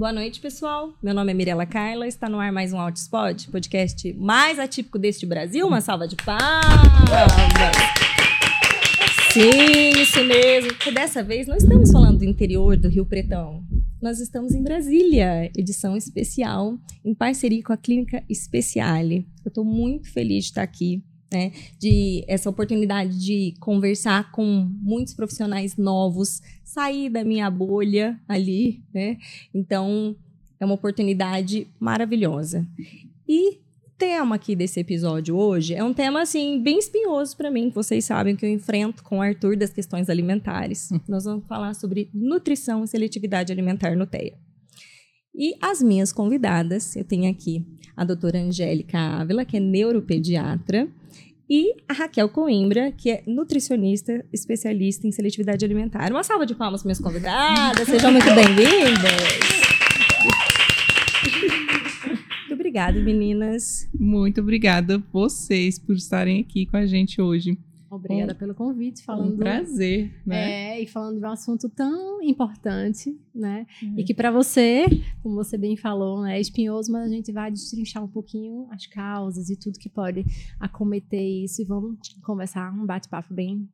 Boa noite, pessoal. Meu nome é Mirela Carla, está no ar mais um Outspot, podcast mais atípico deste Brasil. Uma salva de palmas. Sim, isso mesmo. Porque dessa vez não estamos falando do interior do Rio Pretão. Nós estamos em Brasília, edição especial, em parceria com a Clínica Speciale. Eu estou muito feliz de estar aqui né, de essa oportunidade de conversar com muitos profissionais novos, sair da minha bolha ali, né? Então, é uma oportunidade maravilhosa. E o tema aqui desse episódio hoje é um tema assim bem espinhoso para mim, vocês sabem que eu enfrento com o Arthur das questões alimentares. Nós vamos falar sobre nutrição e seletividade alimentar no TEA. E as minhas convidadas, eu tenho aqui a doutora Angélica Ávila, que é neuropediatra, e a Raquel Coimbra, que é nutricionista especialista em seletividade alimentar. Uma salva de palmas para minhas convidadas, sejam muito bem-vindas. Muito obrigada, meninas. Muito obrigada vocês por estarem aqui com a gente hoje. Obrigada um, pelo convite, falando. Um prazer, né? É, e falando de um assunto tão importante, né? Uhum. E que para você, como você bem falou, né, é espinhoso, mas a gente vai destrinchar um pouquinho as causas e tudo que pode acometer isso e vamos conversar um bate-papo bem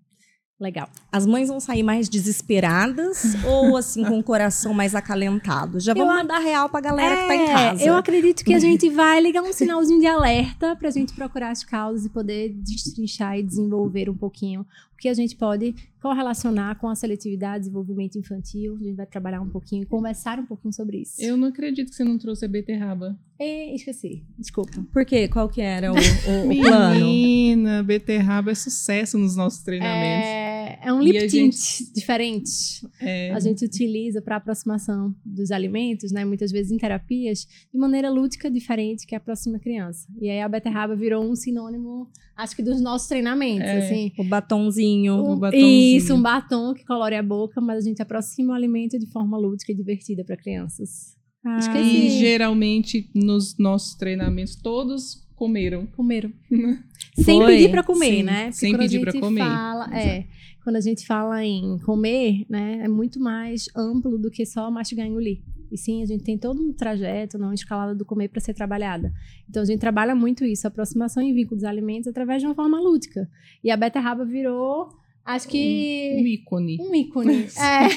Legal. As mães vão sair mais desesperadas ou assim com o coração mais acalentado? Já vamos eu, mandar real pra galera é, que tá em é, casa. Eu acredito que a gente vai ligar um sinalzinho de alerta pra gente procurar as causas e poder destrinchar e desenvolver um pouquinho que a gente pode correlacionar com a seletividade, desenvolvimento infantil. A gente vai trabalhar um pouquinho e conversar um pouquinho sobre isso. Eu não acredito que você não trouxe a beterraba. É, esqueci. Desculpa. Por quê? Qual que era o, o, o plano? Menina, beterraba é sucesso nos nossos treinamentos. É, é um lip tint gente... diferente. É... A gente utiliza para aproximação dos alimentos, né? Muitas vezes em terapias, de maneira lúdica diferente que aproxima a criança. E aí a beterraba virou um sinônimo, acho que dos nossos treinamentos, é, assim. O batonzinho. O, o batonzinho. Isso, um batom que colore a boca, mas a gente aproxima o alimento de forma lúdica e divertida para crianças. Ah, e geralmente nos nossos treinamentos todos comeram. Comeram. sem Foi. pedir para comer, Sim, né? Porque sem pedir para comer. Fala, é, quando a gente fala em comer, né, é muito mais amplo do que só mastigar e engolir. E sim, a gente tem todo um trajeto, uma escalada do comer para ser trabalhada. Então a gente trabalha muito isso, aproximação em vínculo dos alimentos através de uma forma lúdica. E a beterraba virou Acho que. Um, um ícone. Um ícone. é.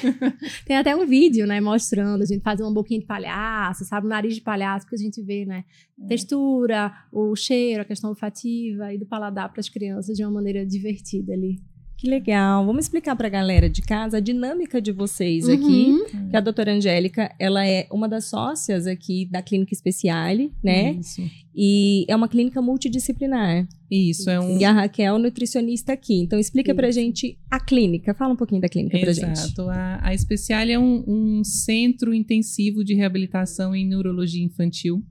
Tem até um vídeo, né, mostrando a gente fazer uma boquinha de palhaço, sabe? Um nariz de palhaço, porque a gente vê, né? É. Textura, o cheiro, a questão olfativa e do paladar para as crianças de uma maneira divertida ali. Que legal. Vamos explicar para a galera de casa a dinâmica de vocês uhum. aqui. Que a doutora Angélica, ela é uma das sócias aqui da Clínica Speciale, né? Isso. E é uma clínica multidisciplinar. Isso, é um... E a Raquel, nutricionista aqui. Então, explica para gente a clínica. Fala um pouquinho da clínica para gente. Exato. A, a Speciale é um, um centro intensivo de reabilitação em neurologia infantil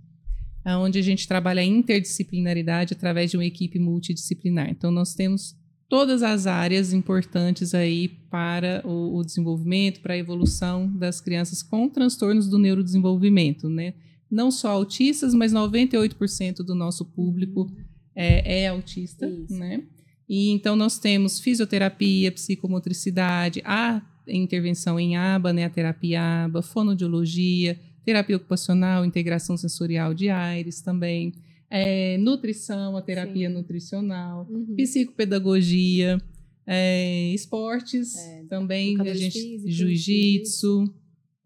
onde a gente trabalha a interdisciplinaridade através de uma equipe multidisciplinar. Então, nós temos todas as áreas importantes aí para o, o desenvolvimento, para a evolução das crianças com transtornos do neurodesenvolvimento, né? Não só autistas, mas 98% do nosso público é, é autista, Isso. né? E então nós temos fisioterapia, psicomotricidade, a intervenção em aba, né, a terapia aba, fonoaudiologia, terapia ocupacional, integração sensorial de aires também é, nutrição, a terapia Sim. nutricional, uhum. psicopedagogia, é, esportes é, também, a gente, jiu-jitsu,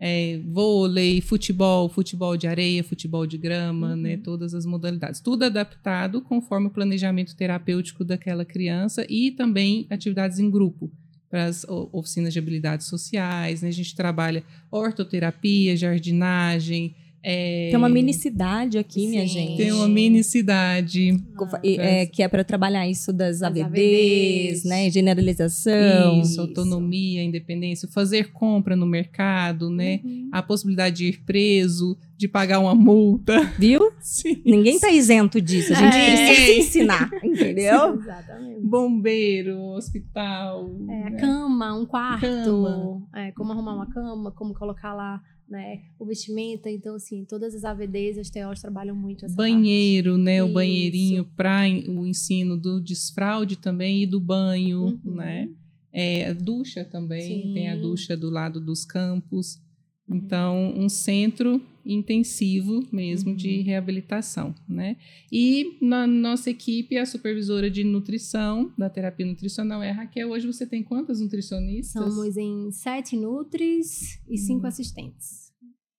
é, vôlei, futebol, futebol de areia, futebol de grama, né, uhum. né, todas as modalidades. Tudo adaptado conforme o planejamento terapêutico daquela criança e também atividades em grupo para as oficinas de habilidades sociais. Né, a gente trabalha ortoterapia, jardinagem, é... Tem uma minicidade aqui, Sim. minha gente. Tem uma minicidade. Ah, é, que é para trabalhar isso das AVDs, AVDs, né? Generalização. Isso, isso, autonomia, independência, fazer compra no mercado, né? Uhum. A possibilidade de ir preso, de pagar uma multa. Viu? Sim. Ninguém tá isento disso. A gente é. precisa ensinar, entendeu? Sim, exatamente. Bombeiro, hospital. É, né? cama, um quarto. Cama. É, como arrumar uma cama, como colocar lá né? O vestimenta, então assim, todas as AVDs, as TOs trabalham muito essa Banheiro, parte. né? Isso. O banheirinho para o ensino do desfraude também e do banho, uhum. né? É, ducha também, Sim. tem a ducha do lado dos campos. Então, um centro intensivo mesmo Uhum. de reabilitação, né? E na nossa equipe, a supervisora de nutrição, da terapia nutricional é a Raquel. Hoje você tem quantas nutricionistas? Somos em sete nutris e cinco Hum. assistentes.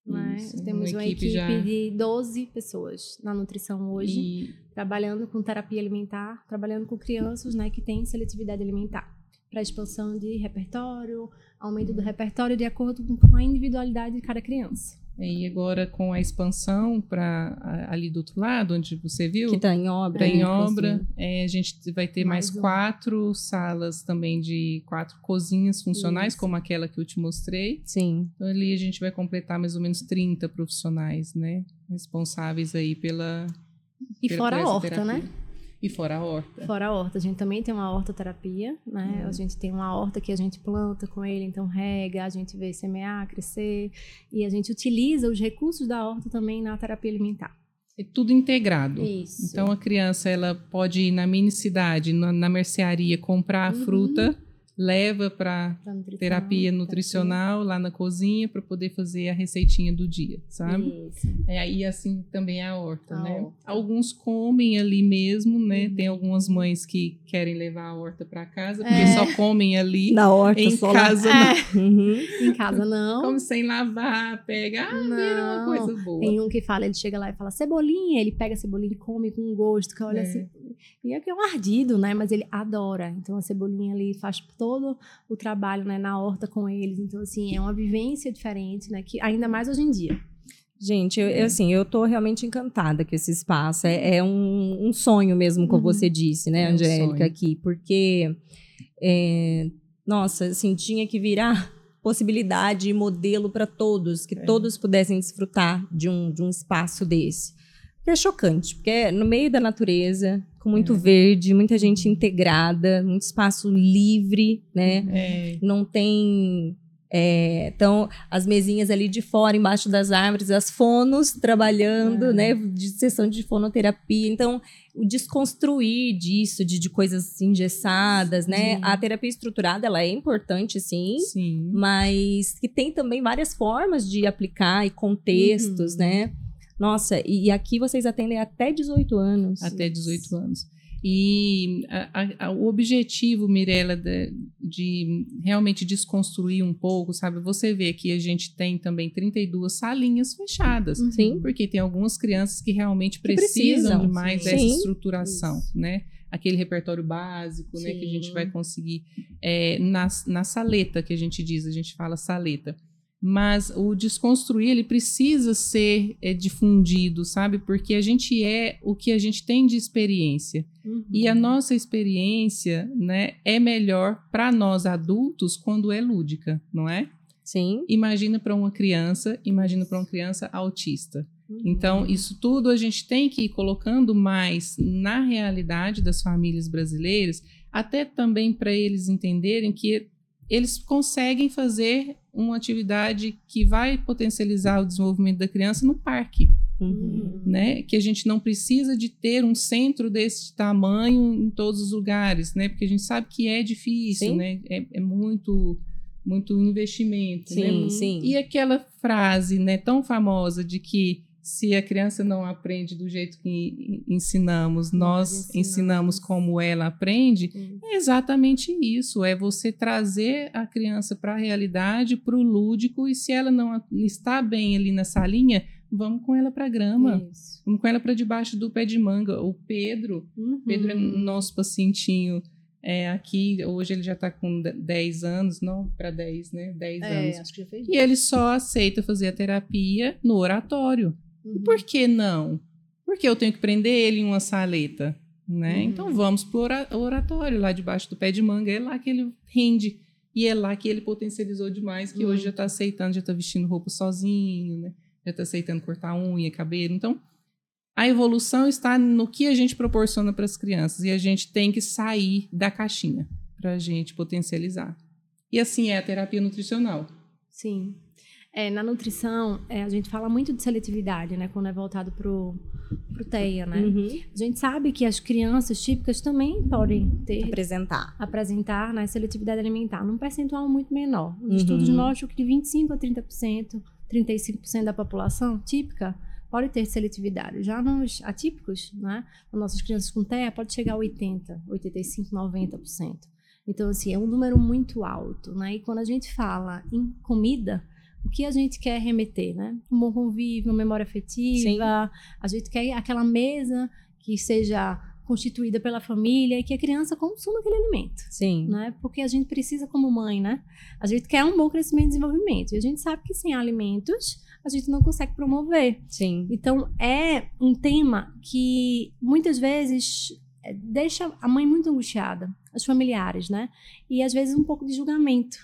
Né? Isso, Temos uma uma equipe equipe, já- de 12 pessoas na nutrição hoje, E trabalhando com terapia alimentar, trabalhando com crianças né, que têm seletividade alimentar, para expansão de repertório, aumento do repertório de acordo com a individualidade de cada criança. E agora com a expansão para ali do outro lado, onde você viu, Que tá em obra. está em né, obra, é, a gente vai ter mais, Mais um. quatro salas também de quatro cozinhas funcionais, Isso. como aquela que eu te mostrei. Sim. Então ali a gente vai completar mais ou menos 30 profissionais, né? Responsáveis aí pela. E pela- fora a horta, terapia. né? E fora a horta. Fora a horta, a gente também tem uma hortoterapia, né? Hum. A gente tem uma horta que a gente planta com ele, então rega, a gente vê semear, crescer, e a gente utiliza os recursos da horta também na terapia alimentar. É tudo integrado. Isso. Então a criança ela pode ir na mini cidade, na, na mercearia, comprar a Uhum. fruta, leva para terapia nutricional lá na cozinha para poder fazer a receitinha do dia, sabe? Isso. É, e assim também é a horta, A né? horta. Alguns comem ali mesmo, né? Uhum. Tem algumas mães que querem levar a horta para casa, porque É. só comem ali. Na horta, em só lá. casa É, não. Uhum. em casa não. Come sem lavar, pega, ah, vira uma Não. coisa boa. Tem um que fala, ele chega lá e fala cebolinha, ele pega a cebolinha e come com gosto, que olha É. assim. E é que é um ardido, né? Mas ele adora. Então a cebolinha ali faz todo o trabalho, né, na horta com eles. Então, assim, é uma vivência diferente, né? Que ainda mais hoje em dia. Gente, eu, eu, assim, eu tô realmente encantada com esse espaço. É, é um, um sonho mesmo, como Uhum. você disse, né, É um Angélica, sonho. aqui. Porque, é, nossa, assim, tinha que virar possibilidade e modelo para todos, que É. todos pudessem desfrutar de um, de um espaço desse. Porque é chocante, porque é no meio da natureza, com muito É. verde, muita gente integrada, muito espaço livre, né? É, não tem. é, então, as mesinhas ali de fora, embaixo das árvores, as fonos trabalhando, É. né? De sessão de fonoterapia. Então, o desconstruir disso, de, de coisas engessadas, né? Sim. A terapia estruturada, ela é importante, sim. sim. Mas que tem também várias formas de aplicar e contextos, Uhum. né? Nossa, e, e aqui vocês atendem até 18 anos. até 18 anos. E a- a- a- o objetivo, Mirella, de, de realmente desconstruir um pouco, sabe? Você vê que a gente tem também 32 salinhas fechadas. Sim. Porque tem algumas crianças que realmente Que precisam, precisam, de mais sim. dessa Sim. estruturação, Isso. né? Aquele repertório básico, né? Que a gente Sim. vai conseguir é, na, na saleta, que a gente diz, a gente fala saleta. Mas o desconstruir, ele precisa ser é, difundido, sabe? Porque a gente é o que a gente tem de experiência. Uhum. E a nossa experiência, né, é melhor para nós adultos quando é lúdica, não é? Sim. Imagina para uma criança, imagina para uma criança autista. Uhum. Então, isso tudo a gente tem que ir colocando mais na realidade das famílias brasileiras, até também para eles entenderem que eles conseguem fazer uma atividade que vai potencializar o desenvolvimento da criança no parque, Uhum. né? Que a gente não precisa de ter um centro desse tamanho em todos os lugares, né? Porque a gente sabe que é difícil, Sim. né? É, é muito, muito investimento, né? Sim, sim. E aquela frase, né, tão famosa de que se a criança não aprende do jeito que ensinamos, nós ensinamos. ensinamos como ela aprende, é exatamente isso. É você trazer a criança para a realidade, para o lúdico, e se ela não está bem ali na salinha, vamos com ela para a grama. Isso. Vamos com ela para debaixo do pé de manga. O Pedro, Uhum. Pedro é nosso pacientinho é, aqui. Hoje ele já está com de- 10 anos, não para 10, né? 10 anos. É, acho que já fez. E ele só aceita fazer a terapia no oratório. E Uhum. por que não? Porque eu tenho que prender ele em uma saleta, né? Uhum. Então vamos pro ora- oratório lá debaixo do pé de manga, é lá que ele rende. E é lá que ele potencializou demais, que hoje Uhum. já está aceitando, já está vestindo roupa sozinho, né? Já está aceitando cortar unha, cabelo. Então, a evolução está no que a gente proporciona para as crianças e a gente tem que sair da caixinha para a gente potencializar. E assim é a terapia nutricional. Sim. É, na nutrição, é, a gente fala muito de seletividade, né? Quando é voltado pro, pro TEA, né? Uhum. A gente sabe que as crianças típicas também podem ter, Apresentar. apresentar né, seletividade alimentar num percentual muito menor. Os Uhum. estudos mostram que de 25% a 30% 35% da população típica pode ter seletividade. Já nos atípicos, né, nas nossas crianças com TEA, pode chegar a 80%, 85%, 90%. Então, assim, é um número muito alto, né? E quando a gente fala em comida, o que a gente quer remeter, né? Um bom convívio, uma memória afetiva, Sim. a gente quer aquela mesa que seja constituída pela família e que a criança consuma aquele alimento. Sim. Né? Porque a gente precisa, como mãe, né? A gente quer um bom crescimento e desenvolvimento. E a gente sabe que sem alimentos a gente não consegue promover. Sim. Então é um tema que muitas vezes é, deixa a mãe muito angustiada, os familiares, né? E às vezes um pouco de julgamento.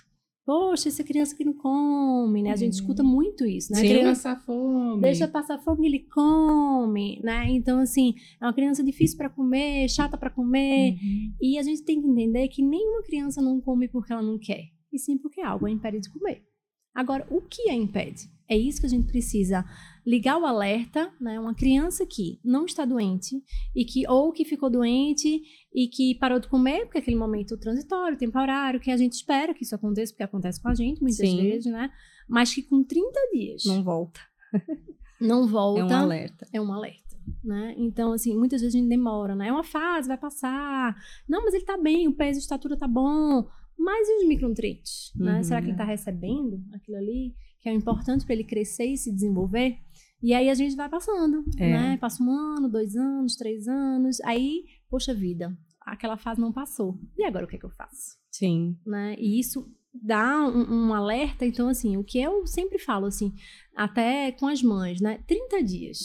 Poxa, essa criança que não come, né? A gente escuta muito isso, né? Sim, criança passar fome. Deixa passar fome, ele come, né? Então, assim, é uma criança difícil para comer, chata para comer. Uhum. E a gente tem que entender que nenhuma criança não come porque ela não quer, e sim porque algo a impede de comer. Agora, o que a impede? É isso que a gente precisa ligar o alerta, né? Uma criança que não está doente e que ou que ficou doente e que parou de comer porque aquele momento transitório, temporário, que a gente espera que isso aconteça, porque acontece com a gente muitas Sim. vezes, né? Mas que com 30 dias não volta. não volta. É um alerta. É um alerta. Né? Então, assim, muitas vezes a gente demora, né? É uma fase, vai passar. Não, mas ele tá bem, o peso, a estatura tá bom. Mas e os micronutrientes? Né? Uhum. Será que ele está recebendo aquilo ali? Que é importante para ele crescer e se desenvolver? E aí a gente vai passando, é. né? Passa um ano, dois anos, três anos. Aí, poxa vida, aquela fase não passou. E agora o que é que eu faço? Sim. Né? E isso dá um, um, alerta. Então, assim, o que eu sempre falo, assim, até com as mães, né? 30 dias.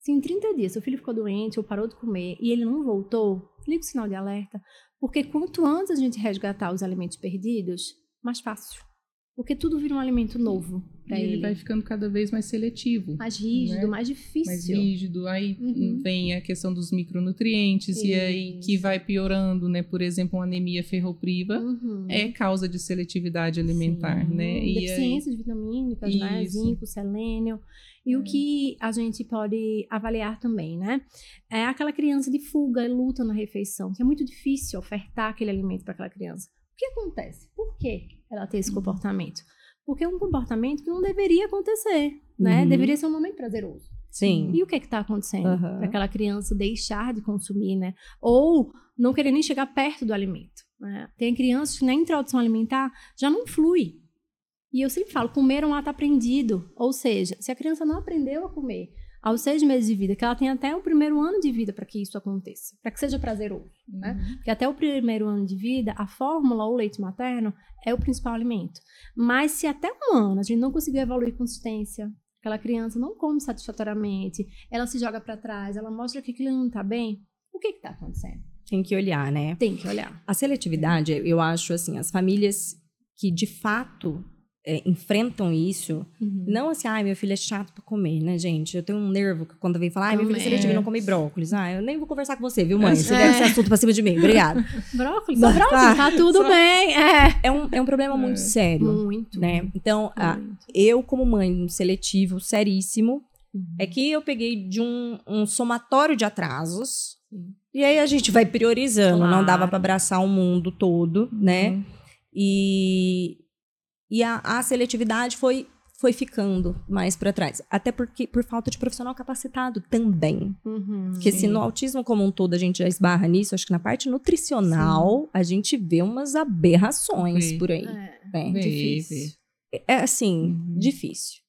Se em 30 dias seu filho ficou doente ou parou de comer e ele não voltou, liga o sinal de alerta. Porque quanto antes a gente resgatar os alimentos perdidos, mais fácil. Porque tudo vira um alimento novo. E ele, ele, vai ficando cada vez mais seletivo. Mais rígido, né? mais difícil. Mais rígido. Aí uhum. vem a questão dos micronutrientes, Isso. e aí que vai piorando, né? Por exemplo, uma anemia ferropriva uhum. é causa de seletividade alimentar, Sim. né? E Deficiências aí... vitamínicas, né? Zinco, selênio. E é. o que a gente pode avaliar também, né? É aquela criança de fuga e luta na refeição, que é muito difícil ofertar aquele alimento para aquela criança. O que acontece? Por que ela tem esse uhum. comportamento? Porque é um comportamento que não deveria acontecer, né? Uhum. Deveria ser um momento prazeroso. Sim. E o que é está acontecendo? Uhum. Para aquela criança deixar de consumir, né? Ou não querer nem chegar perto do alimento. Né? Tem crianças que na introdução alimentar já não flui. E eu sempre falo, comer é um ato aprendido. Ou seja, se a criança não aprendeu a comer aos seis meses de vida, que ela tem até o primeiro ano de vida para que isso aconteça, para que seja prazeroso, né? uhum. né? Porque até o primeiro ano de vida, a fórmula ou leite materno é o principal alimento. Mas se até um ano a gente não conseguir evoluir consistência, aquela criança não come satisfatoriamente, ela se joga para trás, ela mostra que aquilo não está bem, o que está acontecendo? Tem que olhar, né? Tem que olhar. A seletividade, eu acho assim, as famílias que de fato é, enfrentam isso, uhum. não assim, ai, meu filho é chato pra comer, né, gente? Eu tenho um nervo que quando vem falar, ai, meu filho é seletivo não come brócolis. Ah, eu nem vou conversar com você, viu, mãe? Você é. deve ser assunto pra cima de mim. Obrigada. brócolis? Só brócolis, tá, tá tudo só... bem. É. É, um, é um problema muito é. sério. Muito. Né? Então, a, eu, como mãe, um seletivo seríssimo, uhum. é que eu peguei de um, um somatório de atrasos. E aí a gente vai priorizando. Claro. Não dava para abraçar o mundo todo, né? Uhum. E e a, a seletividade foi foi ficando mais para trás. Até porque por falta de profissional capacitado também. Uhum, porque sim. se no autismo como um todo a gente já esbarra nisso, acho que na parte nutricional sim. a gente vê umas aberrações por aí. É, é difícil. É assim, uhum. difícil.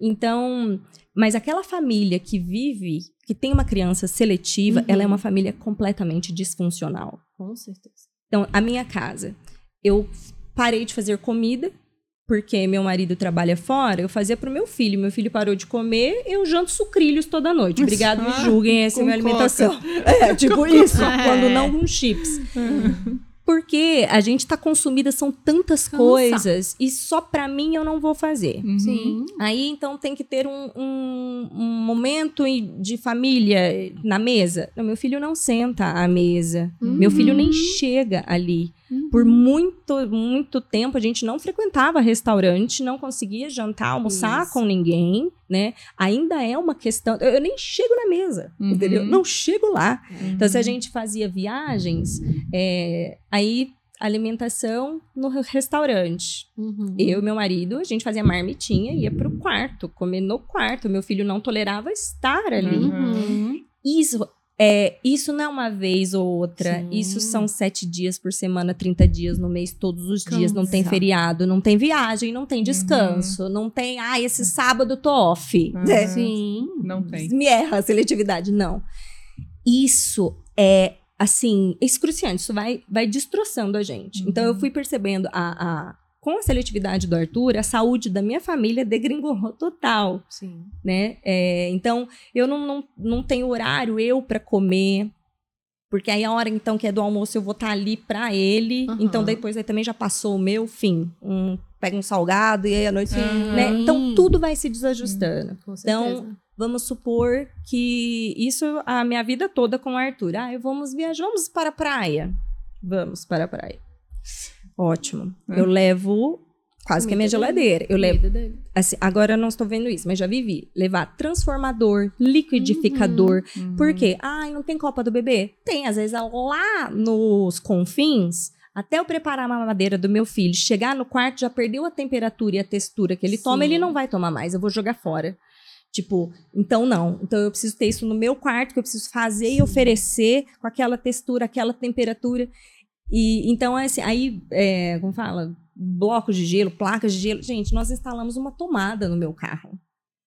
Então, mas aquela família que vive, que tem uma criança seletiva, uhum. ela é uma família completamente disfuncional. Com certeza. Então, a minha casa, eu parei de fazer comida porque meu marido trabalha fora, eu fazia pro meu filho. Meu filho parou de comer, eu janto sucrilhos toda noite. Obrigado, me julguem, essa é a minha alimentação. É, tipo isso, quando não com chips. Uhum. Porque a gente tá consumida, são tantas Cansa. coisas, e só pra mim eu não vou fazer. Uhum. Sim. Aí então tem que ter um, um, um, momento de família na mesa. Não, meu filho não senta à mesa. Uhum. Meu filho nem chega ali. Uhum. Por muito, muito tempo a gente não frequentava restaurante, não conseguia jantar, almoçar Isso. com ninguém, né? Ainda é uma questão. Eu, eu nem chego na mesa, uhum. entendeu? Não chego lá. Uhum. Então, se a gente fazia viagens, é, aí alimentação no restaurante. Uhum. Eu e meu marido, a gente fazia marmitinha e ia pro quarto, comer no quarto. Meu filho não tolerava estar ali. Uhum. Isso é, isso não é uma vez ou outra. Sim. Isso são sete dias por semana, 30 dias no mês, todos os dias. Não tem Cansa. feriado, não tem viagem, não tem descanso, não tem. Ah, esse sábado tô off. Uhum. né? Sim. Não tem. Me erra a seletividade. Não. Isso é, assim, excruciante. Isso vai, vai destroçando a gente. Uhum. Então, eu fui percebendo a, a- com a seletividade do Arthur, a saúde da minha família degringolou total Sim. né? É, então, eu não, não, não tenho horário eu para comer. Porque aí a hora então que é do almoço eu vou estar ali para ele. Aham. Então depois aí também já passou o meu fim. Um, pega um salgado e aí à noite, Sim. né? Então tudo vai se desajustando. Com Então, certeza. Vamos supor que isso a minha vida toda com o Arthur. Ah, vamos viajar, vamos para a praia. Vamos para a praia. Ótimo. É. Eu levo quase que a minha geladeira. Eu levo assim, agora eu não estou vendo isso, mas já vivi. Levar transformador, liquidificador. Uhum. Por quê? Ai, não tem copa do bebê? Tem, às vezes lá nos confins, até eu preparar a mamadeira do meu filho, chegar no quarto, já perdeu a temperatura e a textura que ele toma, Sim. ele não vai tomar mais, eu vou jogar fora. Tipo, então não. Então eu preciso ter isso no meu quarto, que eu preciso fazer e oferecer com aquela textura, aquela temperatura. E então, assim, aí, é, como fala? Blocos de gelo, placas de gelo. Gente, nós instalamos uma tomada no meu carro.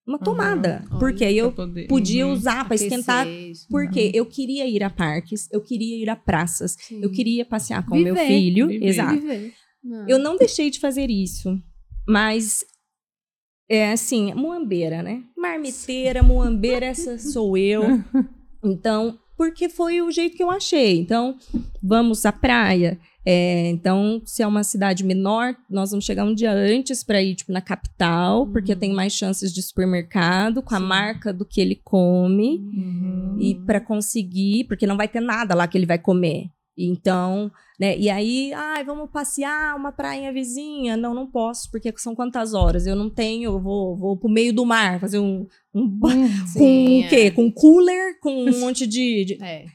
Uma tomada. olha, porque aí eu poder- podia Uhum. usar para esquentar. Isso. Porque eu queria ir a parques, eu queria ir a praças, Sim. eu queria passear com o meu Viver. filho. Viver. Exato. Viver. Não. Eu não deixei de fazer isso. Mas é assim, muambeira, né? Marmiteira, muambeira, essa sou eu. Então, porque foi o jeito que eu achei. Então, vamos à praia. É, então, se é uma cidade menor, nós vamos chegar um dia antes para ir tipo, na capital, porque Uhum. tem mais chances de supermercado com a Sim. marca do que ele come Uhum. e para conseguir, porque não vai ter nada lá que ele vai comer. Então, né? E aí, ai, vamos passear uma prainha vizinha? Não, não posso, porque são quantas horas? Eu não tenho, eu vou, vou pro meio do mar fazer um, um Sim, com o é. quê? Com cooler, com um monte de, de- É,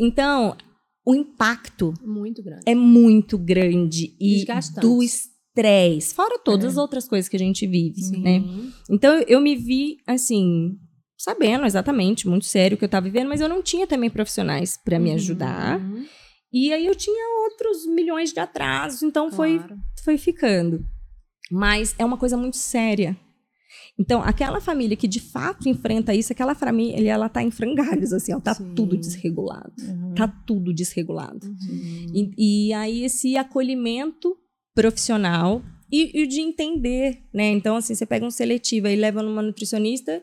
Então, o impacto muito grande. é muito grande e do estresse, fora todas É. as outras coisas que a gente vive, Sim. né? Então eu, me vi assim, sabendo exatamente, muito sério o que eu estava vivendo, mas eu não tinha também profissionais para me Uhum. E aí eu tinha outros milhões de atrasos, então foi, Claro. foi ficando. Mas é uma coisa muito séria. Então, aquela família que de fato enfrenta isso, aquela família, ela tá em frangalhos, assim, ó, tá Sim. tudo desregulado. Uhum. Tá tudo desregulado. Uhum. E, e aí esse acolhimento profissional e, e de entender, né? Então, assim, você pega um seletivo e leva numa nutricionista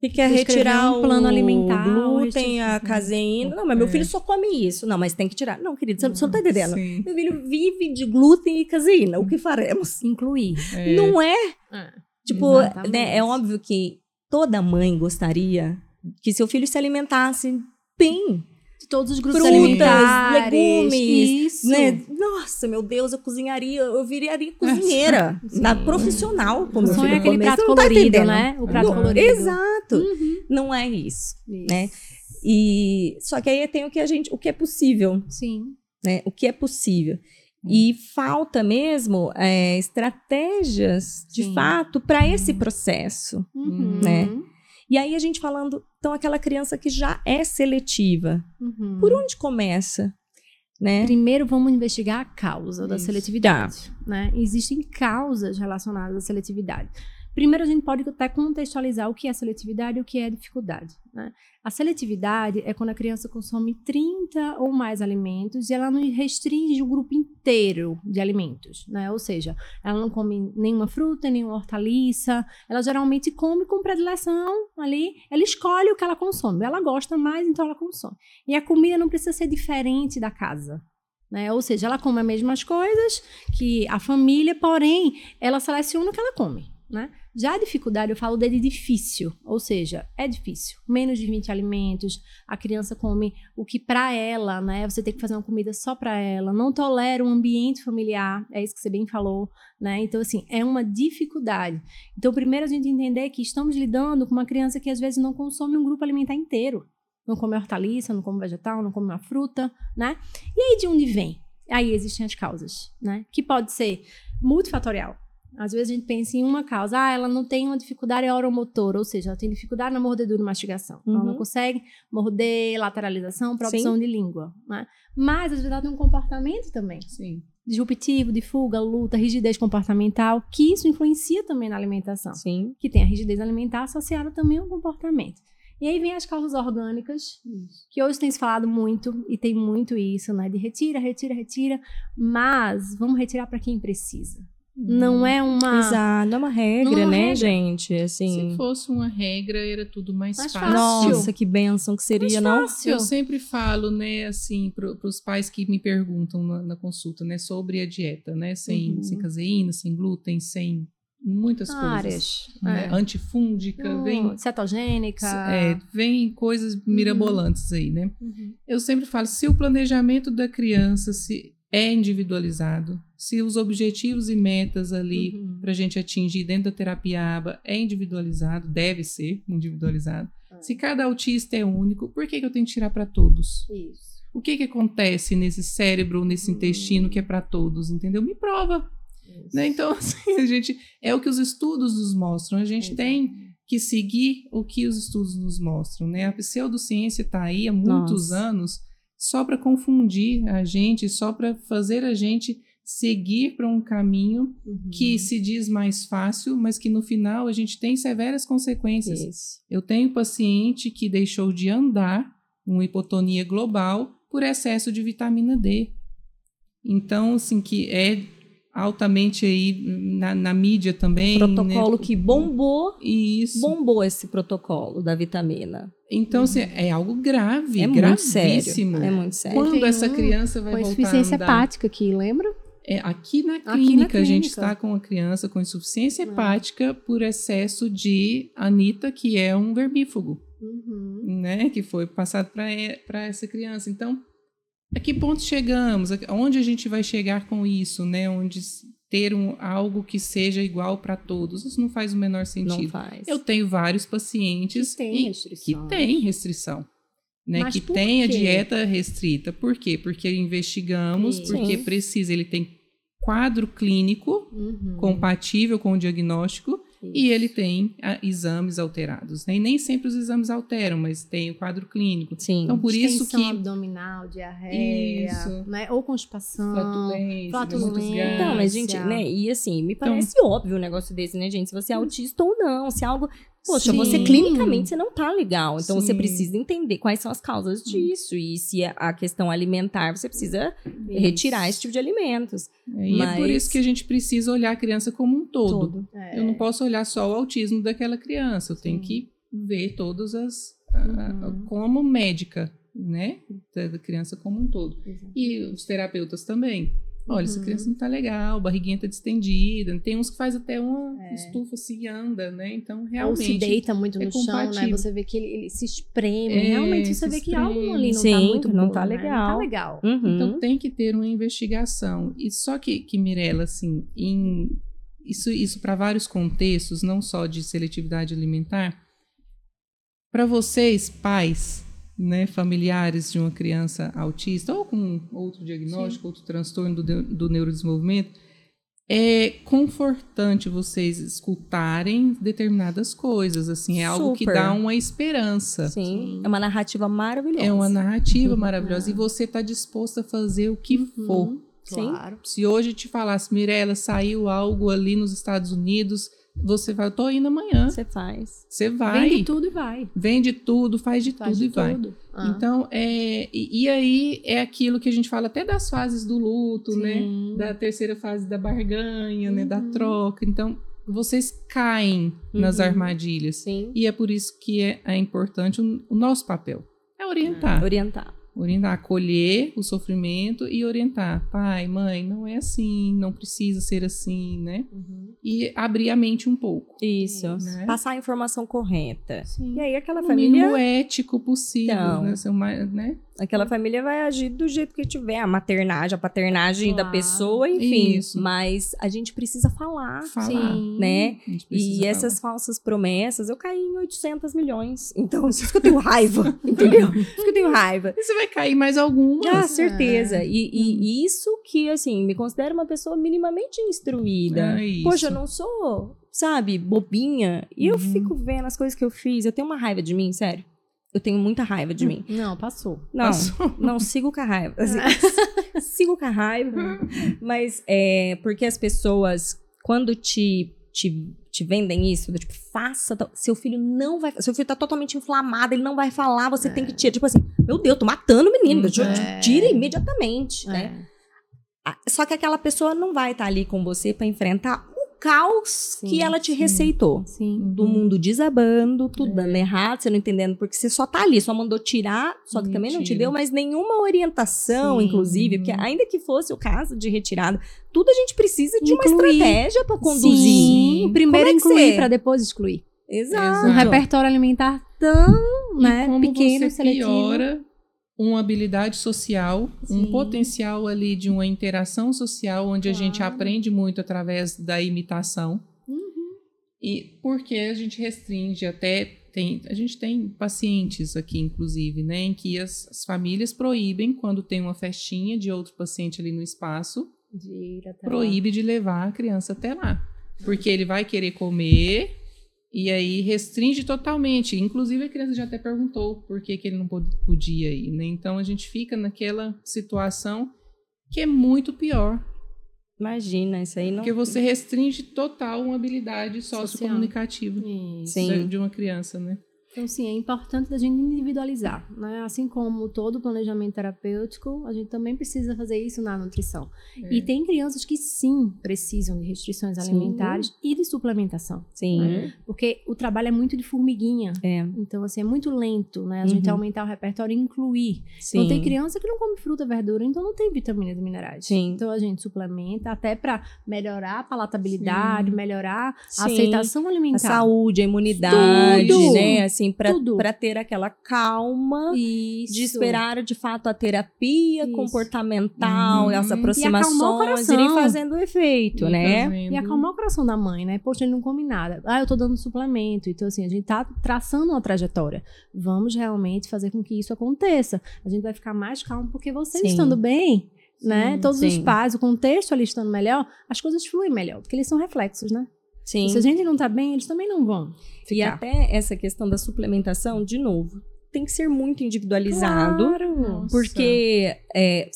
que quer retirar um plano o alimentar, glúten, um a caseína. Não, mas meu É. filho só come isso. Não, mas tem que tirar. Não, querido, você, você não tá entendendo. Sim. Meu filho vive de glúten e caseína. O que faremos? Incluir. É. Não é? É. Tipo, né, é óbvio que toda mãe gostaria que seu filho se alimentasse bem, todos os grupos Frutas, alimentares. legumes, Isso. né? Nossa, meu Deus, eu cozinharia, eu viraria cozinheira, Sim. na profissional, como sonho é aquele comer. prato tá colorido, entendendo. né? O prato Não, colorido. Exato. Uhum. Não é isso, Isso. né? E só que aí tem o que a gente, o que é possível, Sim. né? O que é possível. E falta mesmo é, estratégias, de Sim. fato, para esse processo. Uhum. Né? E aí a gente falando, então aquela criança que já é seletiva, Uhum. por onde começa, né? Primeiro vamos investigar a causa da Isso. seletividade. Né? Existem causas relacionadas à seletividade. Primeiro, a gente pode até contextualizar o que é seletividade e o que é dificuldade. Né? A seletividade é quando a criança consome 30 ou mais alimentos e ela não restringe o grupo inteiro de alimentos. Né? Ou seja, ela não come nenhuma fruta, nenhuma hortaliça. Ela geralmente come com predileção ali. Ela escolhe o que ela consome. Ela gosta mais, então ela consome. E a comida não precisa ser diferente da casa. Né? Ou seja, ela come as mesmas coisas que a família, porém, ela seleciona o que ela come. Né? Já a dificuldade, eu falo de difícil, ou seja, é difícil. Menos de 20 alimentos, a criança come o que para ela, né? Você tem que fazer uma comida só para ela, não tolera um ambiente familiar, é isso que você bem falou, né? Então, assim, é uma dificuldade. Então, primeiro a gente entender que estamos lidando com uma criança que às vezes não consome um grupo alimentar inteiro. Não come hortaliça, não come vegetal, não come uma fruta, né? E aí de onde vem? Aí existem as causas, né? Que pode ser multifatorial. Às vezes a gente pensa em uma causa, ah, ela não tem uma dificuldade oromotora, ou seja, ela tem dificuldade na mordedura e mastigação. Ela não Uhum. consegue morder, lateralização, produção de língua. Né? Mas às vezes ela tem um comportamento também Sim. disruptivo, de fuga, luta, rigidez comportamental, que isso influencia também na alimentação. Sim. Que tem a rigidez alimentar associada também ao comportamento. E aí vem as causas orgânicas, que hoje tem se falado muito, e tem muito isso, né? De retira, retira, retira, mas vamos retirar para quem precisa. Não é uma. Exato, é uma regra, Não é uma né, regra. gente? Assim. Se fosse uma regra, era tudo mais, Mais fácil. Nossa, que bênção que seria, não? fácil. Eu sempre falo, né, assim, para os pais que me perguntam na, na consulta, né, sobre a dieta, né, sem, Uhum. sem caseína, sem glúten, sem muitas coisas. Áreas. Né, É. Antifúngica, Hum, vem, Cetogênica. é, vem coisas mirabolantes aí, né? Uhum. Eu sempre falo, se o planejamento da criança se é individualizado, se os objetivos e metas ali Uhum. para a gente atingir dentro da terapia ABA é individualizado, deve ser individualizado. É. Se cada autista é único, por que, que eu tenho que tirar para todos? Isso. O que, que acontece nesse cérebro, nesse Hum. intestino que é para todos, entendeu? Me prova. Né? Então, assim, a gente é o que os estudos nos mostram. A gente tem que seguir o que os estudos nos mostram, né? A pseudociência está aí há muitos Nossa. anos só para confundir a gente, só para fazer a gente seguir para um caminho Uhum. que se diz mais fácil, mas que no final a gente tem severas consequências. Isso. Eu tenho paciente que deixou de andar, uma hipotonia global, por excesso de vitamina D. Então, assim, que é altamente aí na, na mídia também. Protocolo né? que bombou, Isso. bombou esse protocolo da vitamina. Então, assim, é algo grave, É muito sério. gravíssimo. É muito sério. Quando Tem essa um criança vai Com voltar a insuficiência andar? hepática aqui, lembra? É, aqui na na clínica, a gente clínica. está com uma criança com insuficiência Ah. hepática por excesso de anita, que é um vermífugo. Uhum. né, que foi passado para essa criança. Então, a que ponto chegamos? A- Onde a gente vai chegar com isso, né? Onde ter um, algo que seja igual para todos? Isso não faz o menor Não sentido. faz. Eu tenho vários pacientes Que tem e- restrição. que tem restrição. Né, Mas que tem a dieta restrita. Por quê? Porque investigamos, Sim. porque precisa, ele tem quadro clínico Uhum. compatível com o diagnóstico e ele tem ah, exames alterados. Né? E nem sempre os exames alteram, mas tem o quadro clínico. Sim. Então, por isso que. abdominal, diarreia, Isso. né? Ou constipação. Flatulência. Então, mas, gente, né? E assim, me Então- parece óbvio um negócio desse, né, gente? Se você é autista ou não, se é algo. Poxa, Sim. você clinicamente você não tá legal. Então você Sim. precisa entender quais são as causas disso. E se é a questão alimentar, você precisa retirar esse tipo de alimentos. É, E é por Mas- isso que a gente precisa olhar a criança como um todo. Todo. É. Eu não posso olhar só o autismo daquela criança. Eu tenho Sim. que ver todas as. a- a- Uhum. como médica, né? Da da criança como um todo. E os terapeutas também. Olha, essa Uhum. criança não tá legal, barriguinha tá distendida. Tem uns que faz até uma É. estufa assim e anda, né? Então, Ou realmente. se deita muito é no chão, né? Você vê que ele, ele se espreme. É, Realmente você se vê que espreme. algo ali não Sim, tá muito não bom, tá né? legal. Não tá legal. Uhum. Então tem que ter uma investigação. E só que, que Mirella, assim, em, isso, isso para vários contextos, não só de seletividade alimentar, para vocês, pais, né, familiares de uma criança autista ou com outro diagnóstico, outro transtorno do, do neurodesenvolvimento, é confortante vocês escutarem determinadas coisas, assim, é algo que Super. dá uma esperança. Sim, é uma narrativa maravilhosa. É uma narrativa Uhum. maravilhosa e você está disposto a fazer o que for. Sim. Claro. Se hoje te falasse, Mirella, saiu algo ali nos Estados Unidos, você vai, tô indo amanhã. Você faz. Você vai. Vende tudo e vai. Vende tudo, faz de Faz tudo de e vai. tudo. Ah. Então, é, e, e aí é aquilo que a gente fala até das fases do luto, né? Sim. Da terceira fase da barganha, né? Da Uhum. troca. Então, vocês caem nas Uhum. armadilhas. Sim. E é por isso que é, é importante o, o nosso papel. É orientar. Orientar. Orientar, acolher o sofrimento e orientar. Pai, mãe, não é assim, não precisa ser assim, né? E abrir a mente um pouco. Isso. Né? Passar a informação correta. Sim. E aí aquela O família. mínimo ético possível, Então. né? Aquela família vai agir do jeito que tiver, a maternagem, a paternagem da Claro. pessoa, enfim. Isso. Mas a gente precisa falar, Falar. Sim. né? E falar. essas falsas promessas, eu caí em 800 milhões. Então, isso que eu tenho raiva, entendeu? Isso que eu tenho raiva. E você vai cair mais algumas. Ah, certeza. E, e isso que, assim, me considero uma pessoa minimamente instruída. É. Poxa, eu não sou, sabe, bobinha. E eu Uhum. fico vendo as coisas que eu fiz. Eu tenho uma raiva de mim, sério. Eu tenho muita raiva de mim. Não, passou. Não, Passou. não, sigo com a raiva. Assim, sigo com a raiva. Mas é porque as pessoas, quando te, te, te vendem isso, tipo, faça. Seu filho não vai. Seu filho tá totalmente inflamado, ele não vai falar, você tem que tirar. Tipo assim, meu Deus, tô matando o menino. eu- É. Tira imediatamente, né? É. Ah, Só que aquela pessoa não vai estar ali com você pra enfrentar caos Sim, que ela te sim. receitou. Sim. Do mundo desabando, tudo É. dando errado, você não entendendo, porque você só tá ali, só mandou tirar, só que também não te deu mais nenhuma orientação, inclusive, porque ainda que fosse o caso de retirada, tudo a gente precisa de uma Incluir. estratégia pra conduzir. Sim. Primeiro é incluir para depois excluir. Exato. Um repertório alimentar tão né, pequeno, você seletivo. piora uma habilidade social, Sim. um potencial ali de uma interação social, onde a gente Claro. aprende muito através da imitação. Uhum. E porque a gente restringe até tem, a gente tem pacientes aqui, inclusive, né, em que as, as famílias proíbem quando tem uma festinha de outro paciente ali no espaço, De até lá. proíbe de levar a criança até lá, porque ele vai querer comer e aí restringe totalmente. Inclusive a criança já até perguntou por que, que ele não pod- podia ir, né? Então a gente fica naquela situação que é muito pior, Imagina, isso aí não. porque você restringe total uma habilidade sociocomunicativa de- de uma criança, né? Então, sim, é importante a gente individualizar, né? Assim como todo planejamento terapêutico, a gente também precisa fazer isso na nutrição. É. E tem crianças que sim precisam de restrições Sim. alimentares e de suplementação, Sim. né? porque o trabalho é muito de formiguinha. É. Então, assim, é muito lento, né? A gente Uhum. aumentar o repertório e incluir. Sim. Então, tem criança que não come fruta, verdura, então não tem vitaminas e minerais. Sim. Então, a gente suplementa até para melhorar a palatabilidade, Sim. melhorar a aceitação A alimentar. saúde, a imunidade, Tudo. né? Assim, pra, Tudo. pra ter aquela calma. Isso. de esperar de fato a terapia Isso. comportamental, Uhum. as E aproximações coração. irem fazendo efeito, E né? fazendo- E acalmar o coração da mãe, né? Poxa, ele não come nada. Ah, eu tô dando suplemento. Então, assim, a gente tá traçando uma trajetória. Vamos realmente fazer com que isso aconteça. A gente vai ficar mais calmo porque vocês Sim. estando bem, né? Sim, Todos os sim. pais, o contexto ali estando melhor, as coisas fluem melhor, porque eles são reflexos, né? Sim. E se a gente não tá bem, eles também não vão. E Ficar. até essa questão da suplementação, de novo, tem que ser muito individualizado. Claro. Porque é,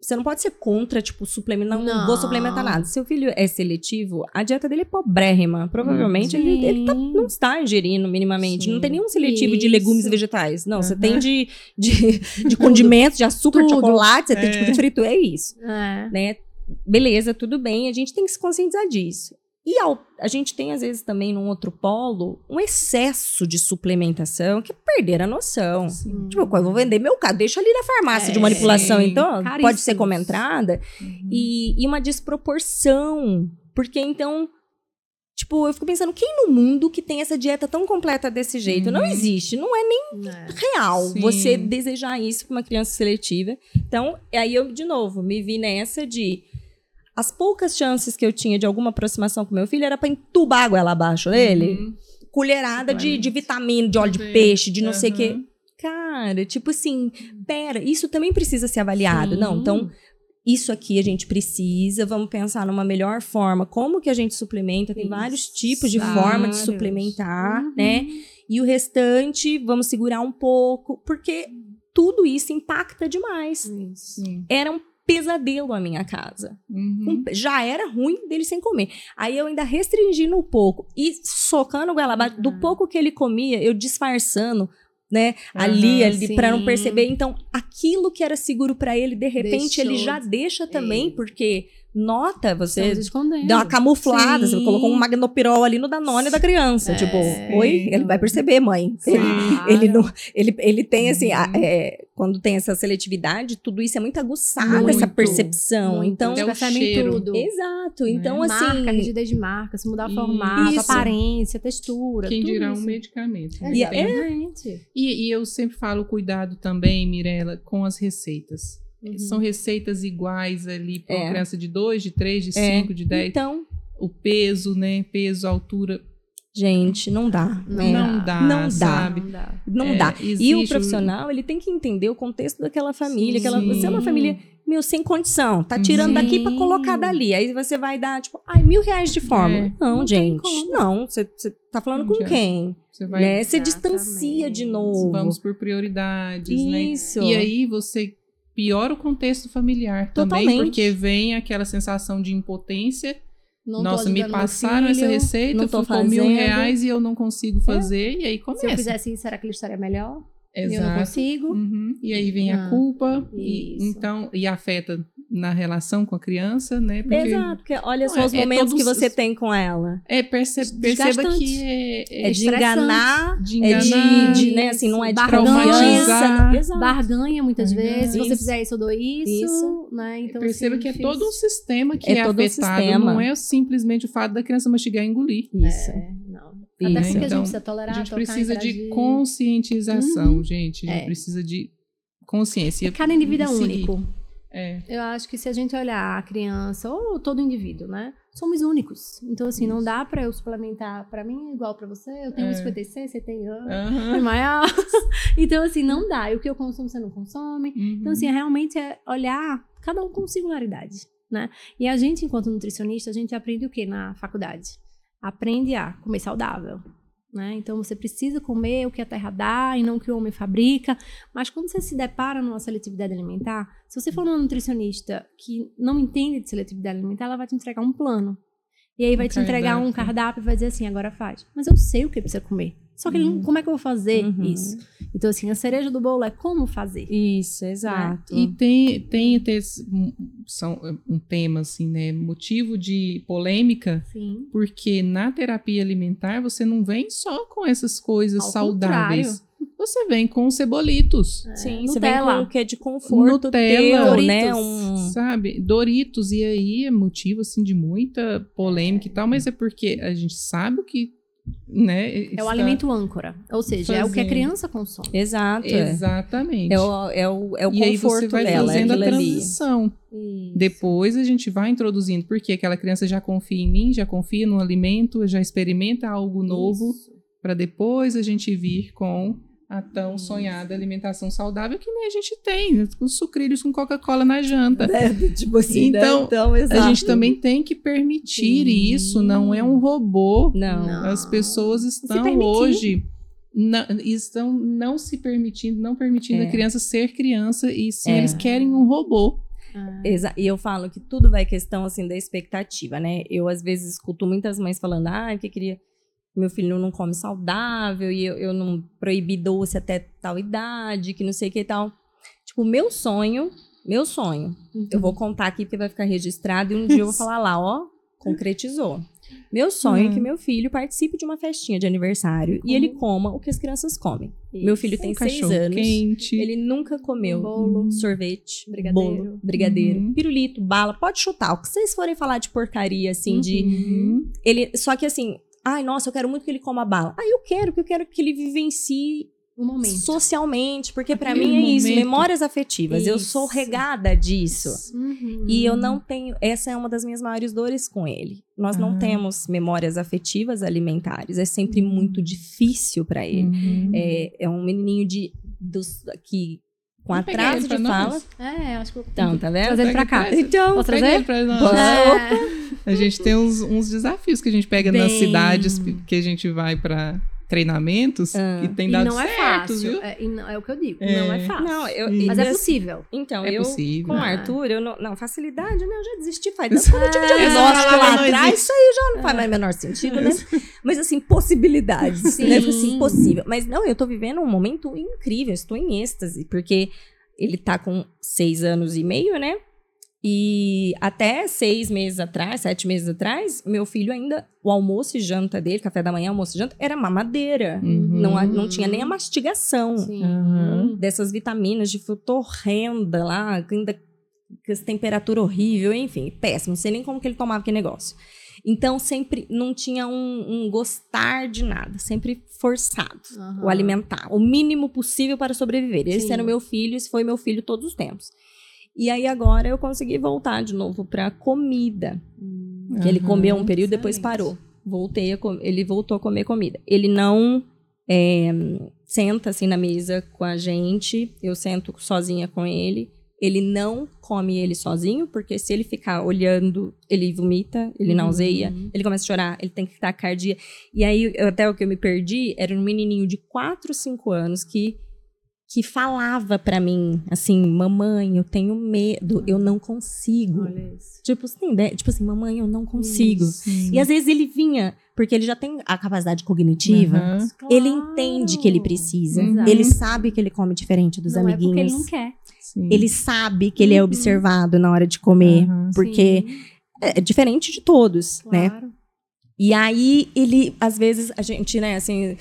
você não pode ser contra, tipo, suplementar. Não, Não. vou suplementar nada. Se seu filho é seletivo, a dieta dele é pobrérrima. Provavelmente ele, ele tá- não está ingerindo minimamente. Sim. Não tem nenhum seletivo de Isso. legumes e vegetais. Não, você tem de, de, de condimentos, de açúcar, de Tudo. chocolate, você tem É. tipo de frito. É isso. É. né? Beleza, tudo bem, a gente tem que se conscientizar disso. E ao- a gente tem, às vezes, também num outro polo, um excesso de suplementação que é perder a noção. Sim. Tipo, eu vou vender meu carro, deixa ali na farmácia de É, manipulação, sim. então, pode ser Caríssimos. como entrada. Uhum. E, e uma desproporção. Porque então, tipo, eu fico pensando, quem no mundo que tem essa dieta tão completa desse jeito? Não Uhum. existe, não é nem É. real Sim. você desejar isso para uma criança seletiva. Então, aí eu, de novo, me vi nessa de. As poucas chances que eu tinha de alguma aproximação com meu filho era para entubar a goela abaixo dele. Uhum. Colherada de, de vitamina, de óleo de peixe, de não sei o quê. Aham. Cara, tipo assim, pera, isso também precisa ser avaliado. Sim. Não, então, isso aqui a gente precisa, vamos pensar numa melhor forma. Como que a gente suplementa? Tem vários tipos de Isso. forma de suplementar, Uhum. né? E o restante, vamos segurar um pouco, porque tudo isso impacta demais. Isso. Sim. Pesadelo a minha casa. Uhum. Um- já era ruim dele sem comer. Aí eu ainda restringindo um pouco e socando o goela abaixo do Uhum. pouco que ele comia, eu disfarçando, né? ali, Aham, ali, pra não perceber. Então, aquilo que era seguro pra ele, de repente, ele Deixou. já deixa também, É. porque nota, você dá uma camuflada, você Sim. colocou um magnopirol ali no Danone da criança. É. Tipo, oi? Ele vai perceber, mãe. Ele, Claro. ele não, ele, ele tem assim, a- Uhum. é, quando tem essa seletividade, tudo isso é muito aguçado, Muito, essa percepção. Muito. Então, o percebem cheiro. tudo. exato. Então, Né? assim. marca, rigidez de marca, se mudar Isso. formato, aparência, textura. Quem tudo dirá um isso. medicamento. né? E é- Exatamente. E, e eu sempre falo cuidado também, Mirella, com as receitas. Uhum. São receitas iguais ali para uma É. criança de 2, de 3, de É. 5, de 10. Então, O peso, né? Peso, altura. Gente, não dá. né? Não dá, Não dá. sabe? Não dá. Não É, dá. E o profissional, ele tem que entender o contexto daquela família. Sim. Aquela, você é uma família, meu, sem condição. Tá tirando daqui pra Sim. colocar dali. Aí você vai dar, tipo, ai, mil reais de fórmula. É. Não, Não gente. Não. Você você tá falando Não com quem? Você vai Né? Você distancia de novo. Vamos por prioridades, Isso. né? E aí você piora o contexto familiar também, Totalmente. porque vem aquela sensação de impotência. Não Nossa, me passaram essa filho. receita, não tô ficou mil fazendo. É. reais e eu não consigo fazer, e aí começa. Se eu fizesse isso, será que ele estaria melhor? E eu não Exato. consigo. Uhum. E aí vem a Ah, culpa, e, isso. então, e afeta na relação com a criança, né? Porque Exato, porque olha Não, só é- os é momentos que todos você os- tem com ela. É, perce- perceba Desgastante. que é, É, de enganar, de é enganar, de, de, né, assim, não é de Barganha. Exato. Barganha muitas Uhum. vezes. Se você Isso. fizer isso, eu dou isso. Isso. Né? Então, perceba assim, que é difícil. todo um sistema que É é, todo um afetado, sistema. não é simplesmente o fato da criança mastigar e engolir. Isso. É, não. Isso. Até porque a Então, gente precisa tolerar, A gente tocar, precisa de interagir. conscientização, gente. A gente É. precisa de consciência. Cada indivíduo é E seguir. único. É. Eu acho que se a gente olhar a criança ou todo indivíduo, né? Somos únicos. Então, assim, não dá pra eu suplementar. Pra mim é igual pra você. Eu tenho É. 56, você tem anos. É maior. então, assim, não dá. E o que eu consumo, você não consome. Então, Uhum. assim, realmente é olhar cada um com singularidade, né? E a gente, enquanto nutricionista, a gente aprende o que na faculdade? Aprende a comer saudável, né? Então, você precisa comer o que a terra dá e não o que o homem fabrica. Mas quando você se depara numa seletividade alimentar, se você for uma nutricionista que não entende de seletividade alimentar, ela vai te entregar um plano. E aí vai Um te entregar um cardápio. cardápio e vai dizer assim, agora faz. Mas eu sei o que precisa comer. Só que não- Uhum. como é que eu vou fazer Uhum. isso? Então, assim, a cereja do bolo é como fazer. Isso, exato. E tem, tem até um- são um tema assim, né? Motivo de polêmica, Sim. porque na terapia alimentar você não vem só com essas coisas Ao saudáveis. Você vem com cebolitos. É, Sim, você vem com Nutella. o que é de conforto Nutella. teu, né? Doritos. Um... Sabe? Doritos, e aí é motivo assim de muita polêmica e tal, mas é porque a gente sabe o que, né? É o está- alimento âncora. Ou seja, é o que a fazendo. criança consome. Exato. É. Exatamente. É o, é o, é o e aí conforto você vai dela, é fazendo a aquilo ali. transição. Isso. Depois a gente vai introduzindo, porque aquela criança já confia em mim, já confia no alimento, já experimenta algo novo, para depois a gente vir com a tão Isso. sonhada alimentação saudável que nem a gente tem, né? com sucrilhos com Coca-Cola na janta. É, tipo assim, né? Então, então A exato. gente também tem que permitir Sim. isso, não é um robô. Não. Não. As pessoas estão hoje na- estão não se permitindo, não permitindo É. a criança ser criança e sim É. eles querem um robô. Ah, E eu falo que tudo vai questão assim da expectativa, né? Eu às vezes escuto muitas mães falando, ah, que eu queria meu filho não come saudável e eu, eu não proibi doce até tal idade, que não sei o que e tal. Tipo, meu sonho, meu sonho, uhum. eu vou contar aqui porque vai ficar registrado e um dia eu vou falar lá, ó, concretizou. Meu sonho é que Uhum. meu filho participe de uma festinha de aniversário e ele coma o que as crianças comem. Meu filho tem Um seis anos. quente. Ele nunca comeu bolo. sorvete, Brigadeiro. bolo, brigadeiro, Uhum. pirulito, bala. Pode chutar. O que vocês forem falar de porcaria, assim, de. Uhum. Ele, só que assim, ai, nossa, eu quero muito que ele coma bala. Ah, eu quero, porque eu quero que ele vivencie Um momento. socialmente, porque pra Aquele mim é isso, momento. memórias afetivas. Eu sou Isso. regada disso. Uhum. E eu não tenho. Essa é uma das minhas maiores dores com ele. Nós não Ah. temos memórias afetivas alimentares. É sempre Uhum. muito difícil pra ele. Uhum. É, é um menininho de dos que com pegar atraso pra de nós? fala. É, acho que eu... Então, tá vendo? Trazer ele pra cá. traz. Então, trazer? ele pra nós. É. A gente tem uns, uns desafios que a gente pega nas Bem. cidades que a gente vai pra treinamentos Ah. que tem E dado não é certo, fácil. viu? É, e não- é o que eu digo. É. Não é fácil. Não, eu, Mas Mas é eu- possível. Então, É eu possível. com o Ah. Arthur, eu não, não, facilidade, né? Eu já desisti faz Isso- quando eu tive É, diagnóstico essa lá atrás, isso aí já não faz mais o menor sentido, né? Mas assim, possibilidades, Sim. né? Assim, possível. Mas não, eu tô vivendo um momento incrível, eu estou em êxtase, porque ele tá com seis anos e meio, né? E até seis meses atrás, sete meses atrás, meu filho ainda, o almoço e janta dele, café da manhã, almoço e janta, era mamadeira. Uhum. Não, não tinha nem a mastigação. Aham. dessas vitaminas de fruta horrenda lá, ainda com essa temperatura horrível, enfim, péssimo. Não sei nem como que ele tomava aquele negócio. Então, sempre não tinha um, um gostar de nada, sempre forçado Aham. o alimentar, o mínimo possível para sobreviver. Esse Sim. era o meu filho, esse foi meu filho todos os tempos. E aí agora eu consegui voltar de novo para comida, Hum. que ele comeu um período depois parou. voltei a com- ele voltou a comer comida. Ele não é, senta assim na mesa com a gente, eu sento sozinha com ele. Ele não come ele sozinho, porque se ele ficar olhando, ele vomita, ele Uhum. nauseia, ele começa a chorar, ele tem que estar cardia. E aí, até o que eu me perdi, era um menininho de 4, 5 anos que que falava pra mim, assim, mamãe, eu tenho medo, eu não consigo. Isso. Tipo assim, né? tipo assim, mamãe, eu não consigo. Sim. E às vezes ele vinha, porque ele já tem a capacidade cognitiva. Ele Claro. entende que ele precisa. Uhum. Ele sabe que ele come diferente dos não É porque amiguinhos. ele não quer. Sim. ele sabe que ele é Uhum. observado na hora de comer. Aham. Porque Sim, é diferente de todos, né? claro. E aí, ele, às vezes, a gente, né, assim,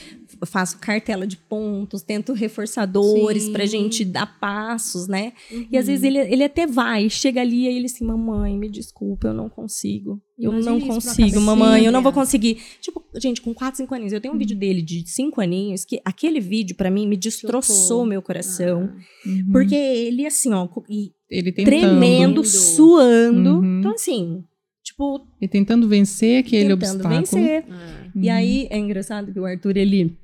faço cartela de pontos, tento reforçadores pra gente dar passos, né? E às Uhum. vezes ele, ele até vai, chega ali e ele assim, mamãe, me desculpa, eu não consigo. Eu Imagina não consigo, mamãe, eu não vou criança. conseguir. Tipo, gente, com 4, 5 aninhos, eu tenho um vídeo dele de 5 aninhos que aquele vídeo pra mim me destroçou Chocou. meu coração. Ah. Uhum. Porque ele, assim, ó, e ele tentando, tremendo, Tentando. suando. Uhum. Então, assim, tipo, e tentando vencer aquele tentando obstáculo. vencer. Ah. E Uhum. aí é engraçado que o Arthur ele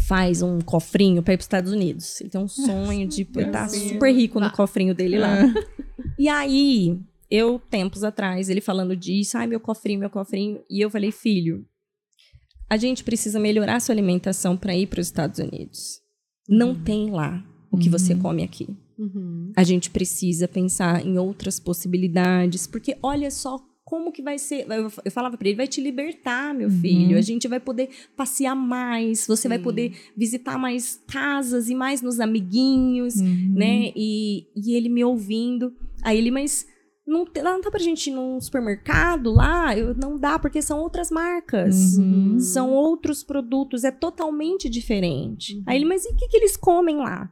faz um cofrinho pra ir pros Estados Unidos. Ele tem um sonho de ele tá super rico no cofrinho dele lá. Ah. E aí, eu tempos atrás, ele falando disso, ai meu cofrinho, meu cofrinho, e eu falei, filho, a gente precisa melhorar a sua alimentação pra ir pros Estados Unidos. Não Uhum. tem lá o que você Uhum. come aqui. Uhum. A gente precisa pensar em outras possibilidades, porque olha só como que vai ser. Eu, falava pra ele, vai te libertar, meu Uhum. filho. A gente vai poder passear mais, você vai Sim. poder visitar mais casas e mais nos amiguinhos, Uhum. né? E, e ele me ouvindo. Aí ele, mas não, não dá pra gente ir num supermercado lá? Eu, não dá, porque são outras marcas. Uhum. São outros produtos, é totalmente diferente. Uhum. Aí ele, mas e o que, que eles comem lá?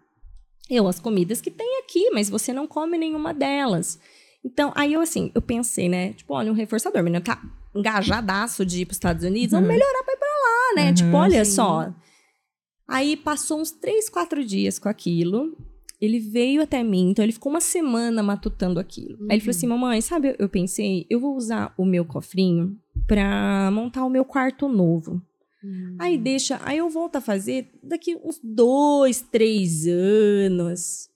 Eu, as comidas que tem aqui, mas você não come nenhuma delas. Então, aí eu assim, eu pensei, né? Tipo, olha, um reforçador, menino tá engajadaço de ir pros Estados Unidos, vamos Uhum. melhorar pra ir pra lá, né? Uhum. Tipo, olha Sim. só. Aí passou uns três, quatro dias com aquilo. Ele veio até mim, então ele ficou uma semana matutando aquilo. Aí ele falou Uhum. assim: Mamãe, sabe, eu- pensei, eu vou usar o meu cofrinho pra montar o meu quarto novo. Uhum. Aí deixa, aí eu volto a fazer daqui uns dois, três anos.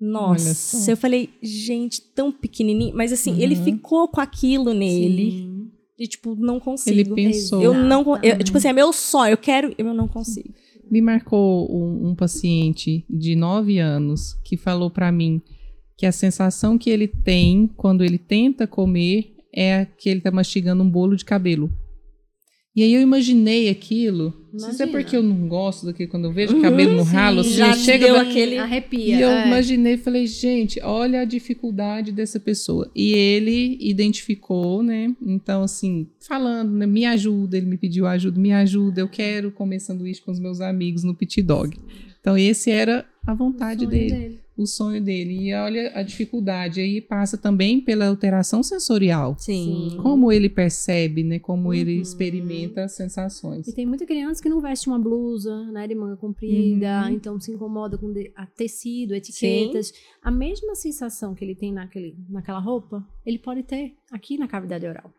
Nossa, eu falei, gente, tão pequenininho. Mas assim, Uhum. ele ficou com aquilo nele. Sim. E tipo, não consigo. Ele pensou. Eu não, con- eu, tipo assim, é meu sonho, eu quero, eu não consigo. Me marcou um, um paciente de 9 anos que falou pra mim que a sensação que ele tem quando ele tenta comer é que ele tá mastigando um bolo de cabelo. E aí eu imaginei aquilo. Não sei se é Imagina. porque eu não gosto daquele quando eu vejo cabelo no ralo, assim, já eu chego deu aquele- Arrepia. E eu é. imaginei e falei, gente, olha a dificuldade dessa pessoa. E ele identificou, né? Então, assim, falando, né? Me ajuda, ele me pediu ajuda, me ajuda, eu quero comer sanduíche com os meus amigos no pit dog. Então, esse era a vontade Sonho dele, o sonho dele. E olha a dificuldade. Aí passa também pela alteração sensorial. Sim. Como ele percebe, né? Como ele Uhum. experimenta as sensações. E tem muita criança que não veste uma blusa, né, de manga comprida, Uhum. então se incomoda com tecido, etiquetas. A mesma sensação que ele tem naquele, naquela roupa, ele pode ter aqui na cavidade oral.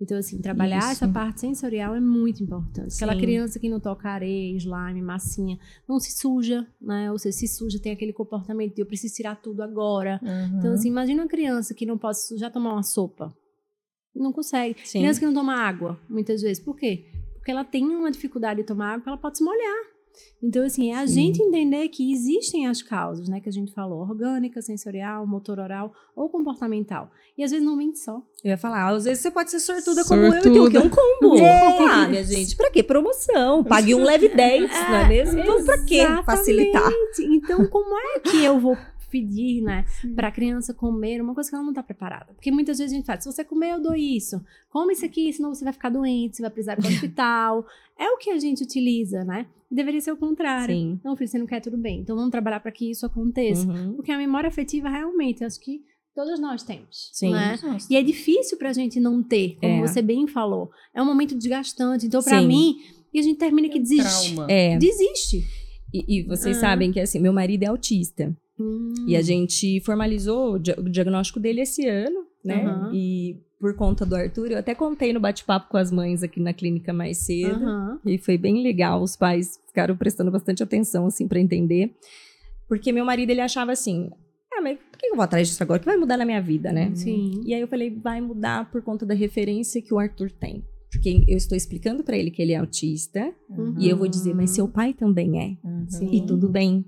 Então, assim, trabalhar Isso. essa parte sensorial é muito importante. Aquela Sim. criança que não toca areia, slime, massinha, não se suja, né? Ou seja, se suja, tem aquele comportamento de eu preciso tirar tudo agora. Uhum. Então, assim, imagina uma criança que não pode sujar tomar uma sopa. Não consegue. Sim. Criança que não toma água, muitas vezes. Por quê? Porque ela tem uma dificuldade de tomar água, porque ela pode se molhar. Então, assim, é a Sim. gente entender que existem as causas, né? Que a gente falou, orgânica, sensorial, motor oral ou comportamental. E às vezes não mente só. Eu ia falar, às vezes você pode ser sortuda, como eu e Sortuda. tem o quê? Um combo. É. Ah, minha gente, pra quê? Promoção. Pague um, leve 10, não é mesmo? Então, pra quê? Facilitar. Então, como é que eu vou pedir, né, pra criança comer uma coisa que ela não tá preparada? Porque muitas vezes a gente fala, se você comer, eu dou isso. Come isso aqui, senão você vai ficar doente, você vai precisar ir pro hospital. É o que a gente utiliza, né? Deveria ser o contrário. Sim. Não, filho, você não quer, tudo bem. Então, vamos trabalhar para que isso aconteça. Uhum. Porque a memória afetiva, realmente, acho que todos nós temos. Sim. Né? E é difícil pra gente não ter, como É. você bem falou. É um momento desgastante. Então, pra Sim. mim, e a gente termina que desiste. Trauma. É. Desiste. E, e vocês Ah. sabem que, assim, meu marido é autista. Hum. E a gente formalizou o dia- o diagnóstico dele esse ano, né? Aham. E por conta do Arthur. Eu até contei no bate-papo com as mães aqui na clínica mais cedo. Aham. E foi bem legal. Os pais ficaram prestando bastante atenção, assim, para entender. Porque meu marido, ele achava assim: ah, mas por que eu vou atrás disso agora? Que vai mudar na minha vida, né? Sim. E aí eu falei: vai mudar por conta da referência que o Arthur tem. Porque eu estou explicando para ele que ele é autista. Uhum. E eu vou dizer: mas seu pai também é. Uhum. E tudo bem.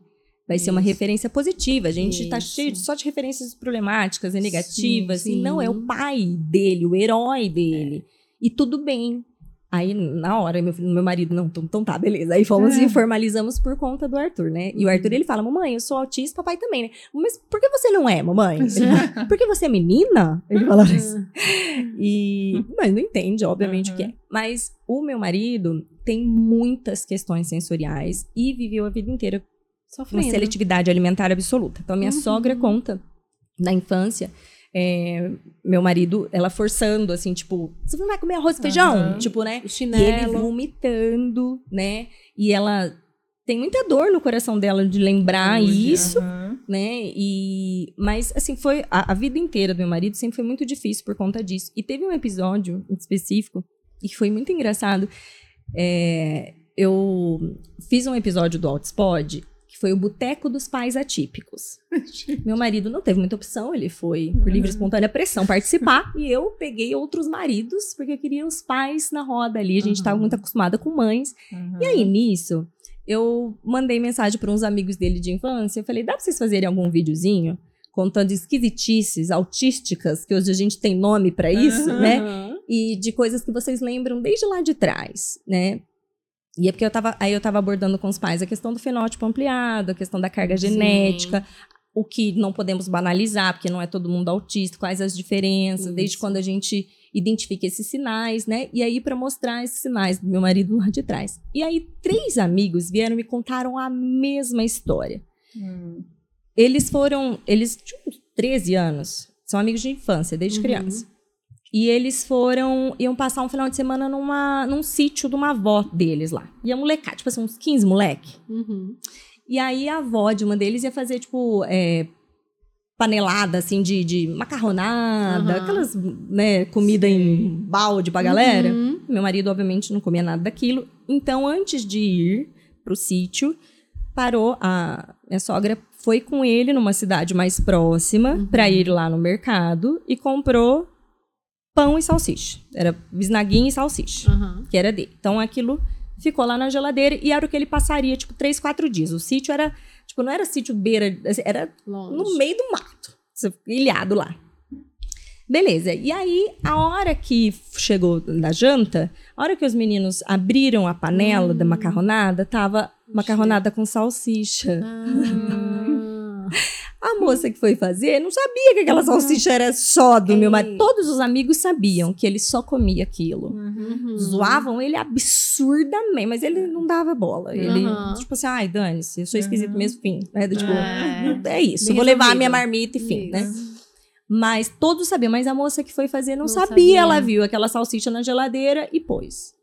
Vai ser uma Isso. referência positiva. A gente está Isso. cheio de- só de referências problemáticas e negativas. sim. E não é o pai dele, o herói dele. E tudo bem. Aí, na hora, meu, filho- meu marido, não, então, então tá, beleza. Aí fomos É. e formalizamos por conta do Arthur, né? E o Arthur, ele fala, mamãe, eu sou autista, papai também, né? Mas por que você não é, mamãe? Ele fala, Porque você é menina? Ele fala assim. E, mas não entende, obviamente, o que é. Mas o meu marido tem muitas questões sensoriais e viveu a vida inteira uma Sofrendo. seletividade alimentar absoluta. Então, a minha Uhum. sogra conta na infância. é, meu marido, ela forçando, assim, tipo, você não vai comer arroz e feijão? Aham. Tipo, né? O E ele chinelo. vomitando, né? E ela tem muita dor no coração dela de lembrar Hoje, isso, aham. né? E mas assim foi a, a vida inteira do meu marido sempre foi muito difícil por conta disso. E teve um episódio em específico e foi muito engraçado. É, eu fiz um episódio do Outspod que foi o Boteco dos Pais Atípicos. Meu marido não teve muita opção, ele foi por livre e espontânea pressão participar e eu peguei outros maridos porque eu queria os pais na roda ali. A gente estava Aham. muito acostumada com mães. Aham. E aí, nisso, eu mandei mensagem para uns amigos dele de infância. Eu falei: dá pra vocês fazerem algum videozinho contando esquisitices autísticas, que hoje a gente tem nome para isso, né? Aham. E de coisas que vocês lembram desde lá de trás, né? E é porque eu tava, aí eu tava abordando com os pais a questão do fenótipo ampliado, a questão da carga Sim. genética, o que não podemos banalizar, porque não é todo mundo autista, quais as diferenças, desde Isso. quando a gente identifica esses sinais, né? E aí, para mostrar esses sinais do meu marido lá de trás. E aí, três amigos vieram e me contaram a mesma história. Hum. Eles foram. Eles tinham uns 13 anos, são amigos de infância, desde Uhum. criança. E eles foram. iam passar um final de semana numa, num sítio de uma avó deles lá. E a molecada, tipo assim, uns 15 moleque. Uhum. E aí a avó de uma deles ia fazer, tipo, é, panelada, assim, de, de macarronada, Aham. aquelas, né, comida em balde pra galera. Uhum. Meu marido, obviamente, não comia nada daquilo. Então, antes de ir pro sítio, parou, a minha sogra foi com ele numa cidade mais próxima Uhum. pra ir lá no mercado e comprou pão e salsicha. Era bisnaguinha e salsicha Aham. que era dele. Então aquilo ficou lá na geladeira e era o que ele passaria, tipo, três, quatro dias. O sítio era, tipo, não era sítio beira, assim, era Longe. no meio do mato, ilhado lá. Beleza, e aí, a hora que chegou da janta, a hora que os meninos abriram a panela da Hum. macarronada, tava macarronada com salsicha. Ah. A moça que foi fazer não sabia que aquela salsicha era só do meu marido. Ei. Todos os amigos sabiam que ele só comia aquilo. Uhum. Zoavam ele absurdamente, mas ele não dava bola. Ele, Aham. tipo assim, ai, dane-se, eu sou esquisito Aham. mesmo, fim. Né? Tipo, É. é, isso, Bem vou levar a minha marmita e fim, né? Isso. Mas todos sabiam, mas a moça que foi fazer não, Não sabia, sabia. ela viu aquela salsicha na geladeira e pôs.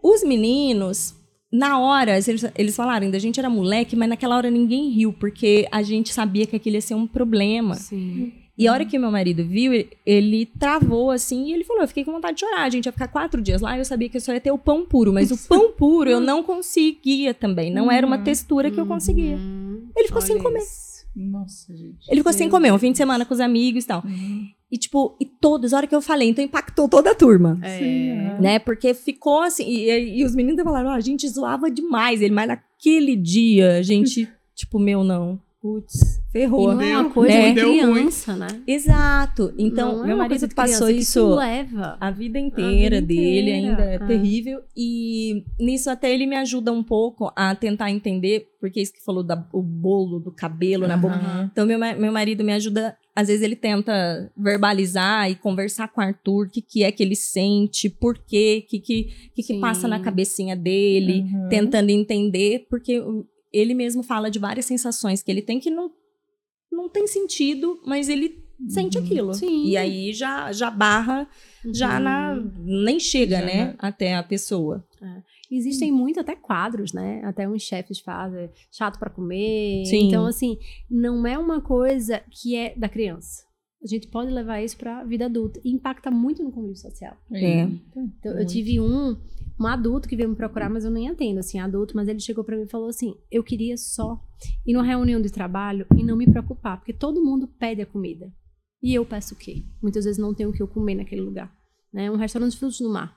Os meninos, na hora, eles, eles falaram, ainda a gente era moleque, mas naquela hora ninguém riu, porque a gente sabia que aquilo ia ser um problema. Sim. E a hora que meu marido viu, ele- ele travou assim e ele falou: Eu fiquei com vontade de chorar. A gente ia ficar quatro dias lá e eu sabia que eu só ia ter o pão puro. Mas o pão puro eu não conseguia também. Não era uma Uhum. textura que eu conseguia. Uhum. Ele ficou sem Olha comer. isso. Nossa, gente. Ele ficou sem comer, um fim de semana com os amigos e tal. Uhum. E tipo, e todos, a hora que eu falei, então impactou toda a turma. Sim, É. aham. Né? Porque ficou assim. E, e os meninos falaram: "Ah, a gente zoava demais ele, mas naquele dia a gente, tipo, meu, não. Putz, E ferrou. não é uma coisa é. de criança, né? Exato. Então, Não é meu uma marido passou criança, que isso. leva. a vida inteira vida dele inteira, ainda é é. terrível. E nisso até ele me ajuda um pouco a tentar entender, porque isso que falou da, o bolo do cabelo na boca. Então, meu, meu marido me ajuda. Às vezes ele tenta verbalizar e conversar com o Arthur o que, que é que ele sente, por quê, o que, que, que, que passa na cabecinha dele, Uhum. tentando entender, porque o- ele mesmo fala de várias sensações que ele tem que não, não tem sentido, mas ele sente Uhum. aquilo. Sim. E aí já, já barra já Uhum. na nem chega, Já né, na- até a pessoa. Existem muito até quadros, né? Até uns chefes fazem chato pra comer. Sim. Então, assim, não é uma coisa que é da criança. A gente pode levar isso para a vida adulta e impacta muito no convívio social. É. Então, eu tive um, um adulto que veio me procurar, mas eu nem atendo, assim, adulto, mas ele chegou para mim e falou assim: eu queria só ir numa reunião de trabalho e não me preocupar, porque todo mundo pede a comida. E eu peço o quê? Muitas vezes não tenho o que eu comer naquele lugar. Né? Um restaurante de frutos do mar.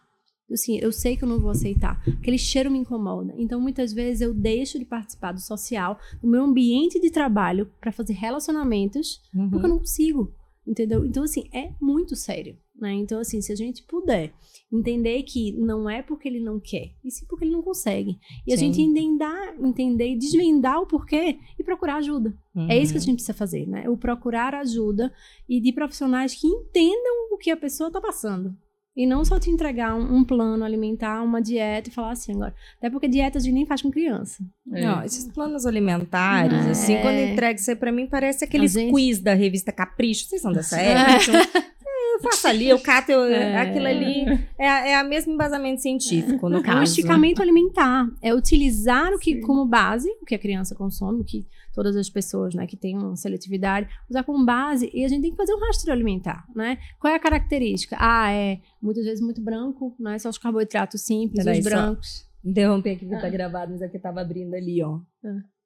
Assim, eu sei que eu não vou aceitar. Aquele cheiro me incomoda. Então, muitas vezes, eu deixo de participar do social, do meu ambiente de trabalho, para fazer relacionamentos, Uhum. porque eu não consigo. Entendeu? Então, assim, é muito sério. Né? Então, assim, se a gente puder entender que não é porque ele não quer, e sim porque ele não consegue. E a Sim. gente entender, entender, desvendar o porquê e procurar ajuda. É isso que a Uhum. gente precisa fazer, né? O procurar ajuda e de profissionais que entendam o que a pessoa está passando. E não só te entregar um, um plano alimentar, uma dieta e falar assim agora. Até porque dieta a gente nem faz com criança. É. Não, esses planos alimentares, É. assim, quando entrega isso aí pra mim, parece aqueles gente- quiz da revista Capricho. Vocês são dessa É. época? Eu faço ali, eu cato, eu, É. aquilo ali é, é a mesmo embasamento científico, no É um caso. esticamento alimentar. É utilizar o que como base, o que a criança consome, o que todas as pessoas né, que têm uma seletividade, usar como base, e a gente tem que fazer um rastreio alimentar, né? Qual é a característica? Ah, é muitas vezes muito branco, né? Só os carboidratos simples, Peraí, os brancos. Interromper aqui que tá Ah. gravado, mas aqui tava abrindo ali, ó.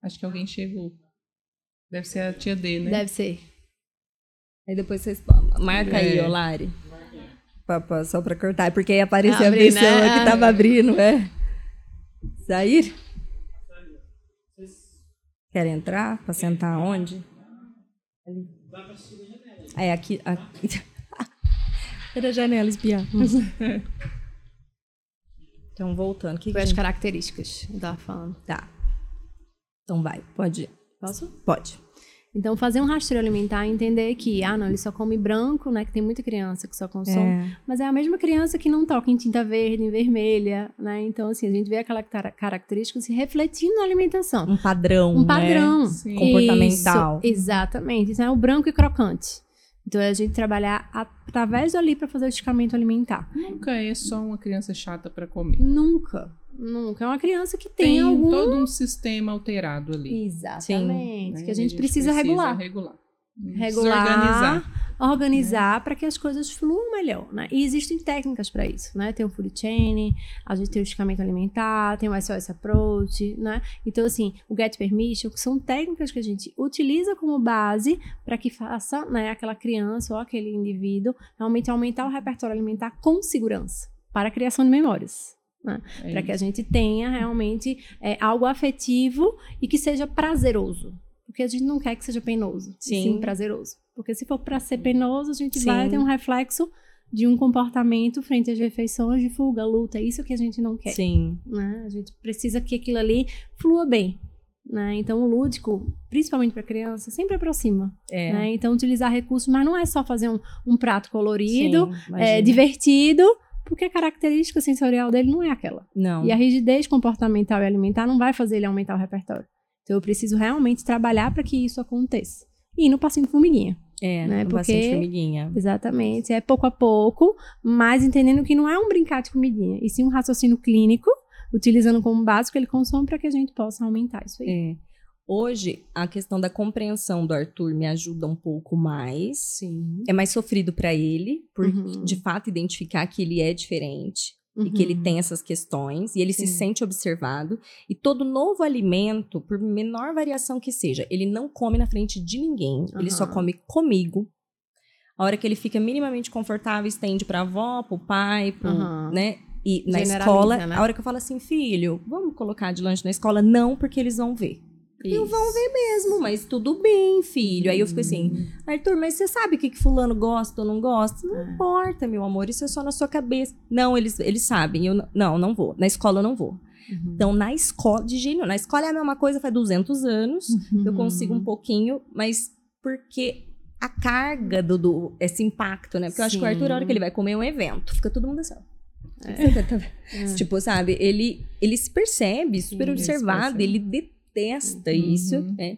Acho que alguém chegou. Deve ser a tia D, né? Deve ser. Aí depois vocês marca aí, É. ó, Lari. Pra- pra- só pra cortar, porque aí apareceu Abrir, a pessoa né? que tava abrindo, é. Sair? Quer entrar? Pra sentar onde? Ali. É, aqui. aqui. Era a janela espiar. então, voltando. Que que Foi a as gente- características que eu tava falando. Tá. Então vai, pode ir. Posso? Pode. Então, fazer um rastreio alimentar e entender que, ah, não, ele só come branco, né? Que tem muita criança que só consome. É. Mas é a mesma criança que não toca em tinta verde, em vermelha, né? Então, assim, a gente vê aquela cara- característica se refletindo na alimentação. Um padrão. Um né? padrão. Sim. Comportamental. Isso, exatamente. Isso é o branco e crocante. Então, é a gente trabalhar através dali para fazer o esticamento alimentar. Nunca é só uma criança chata pra comer. Nunca, nunca. É uma criança que tem, Tem algum... todo um sistema alterado ali. Exatamente. né? Que a gente, precisa, regular. regular. regular, Desorganizar. organizar para que as coisas fluam melhor, né? E existem técnicas para isso, né? Tem o food chain, a gente tem o esticamento alimentar, tem o SOS approach, né? Então assim, o get permission que são técnicas que a gente utiliza como base para que faça, né, aquela criança ou aquele indivíduo realmente aumentar o repertório alimentar com segurança para a criação de memórias. É Para que a gente tenha realmente é, algo afetivo e que seja prazeroso. Porque a gente não quer que seja penoso, Sim. sim prazeroso. Porque se for para ser penoso, a gente Sim. vai ter um reflexo de um comportamento frente às refeições de fuga, luta. É isso que a gente não quer. Sim. Né? A gente precisa que aquilo ali flua bem. Né? Então, o lúdico, principalmente para criança, sempre aproxima. É. Né? Então, utilizar recursos, mas não é só fazer um, um prato colorido, Sim, é, divertido, porque a característica sensorial dele não é aquela. Não. E a rigidez comportamental e alimentar não vai fazer ele aumentar o repertório. Então eu preciso realmente trabalhar para que isso aconteça. E no passinho de formiguinha. É, né, com porque- bastante formiguinha. Exatamente. É pouco a pouco, mas entendendo que não é um brincar de comidinha, e sim um raciocínio clínico, utilizando como base o que ele consome para que a gente possa aumentar isso aí. É. Hoje, a questão da compreensão do Arthur me ajuda um pouco mais. Sim. É mais sofrido pra ele, por Uhum. de fato identificar que ele é diferente e que ele Uhum. tem essas questões e ele se Sim. sente observado. E todo novo alimento, por menor variação que seja, ele não come na frente de ninguém, ele só come comigo. A hora que ele fica minimamente confortável, estende pra avó, pro pai, pro, né? E na escola, né? a hora que eu falo assim, filho, vamos colocar de lanche na escola? Não, porque eles vão ver. Não vão ver mesmo, mas tudo bem, filho. Aí eu fico assim, Arthur, mas você sabe o que, que fulano gosta ou não gosta? Não É. importa, meu amor, isso é só na sua cabeça. Não, eles, eles sabem. Eu, não, não vou. Na escola eu não vou. Uhum. Então, na escola, de gênio, na escola é a mesma coisa, faz 200 anos. Eu Uhum. consigo um pouquinho, mas porque a carga do, do- esse impacto, né? Porque eu acho que o Arthur, a hora Sim. que ele vai comer um evento, fica todo mundo assim. ó. É. Tipo, sabe? Ele, ele se percebe super Sim, ele se observado, percebe. ele detesta Uhum. isso, né?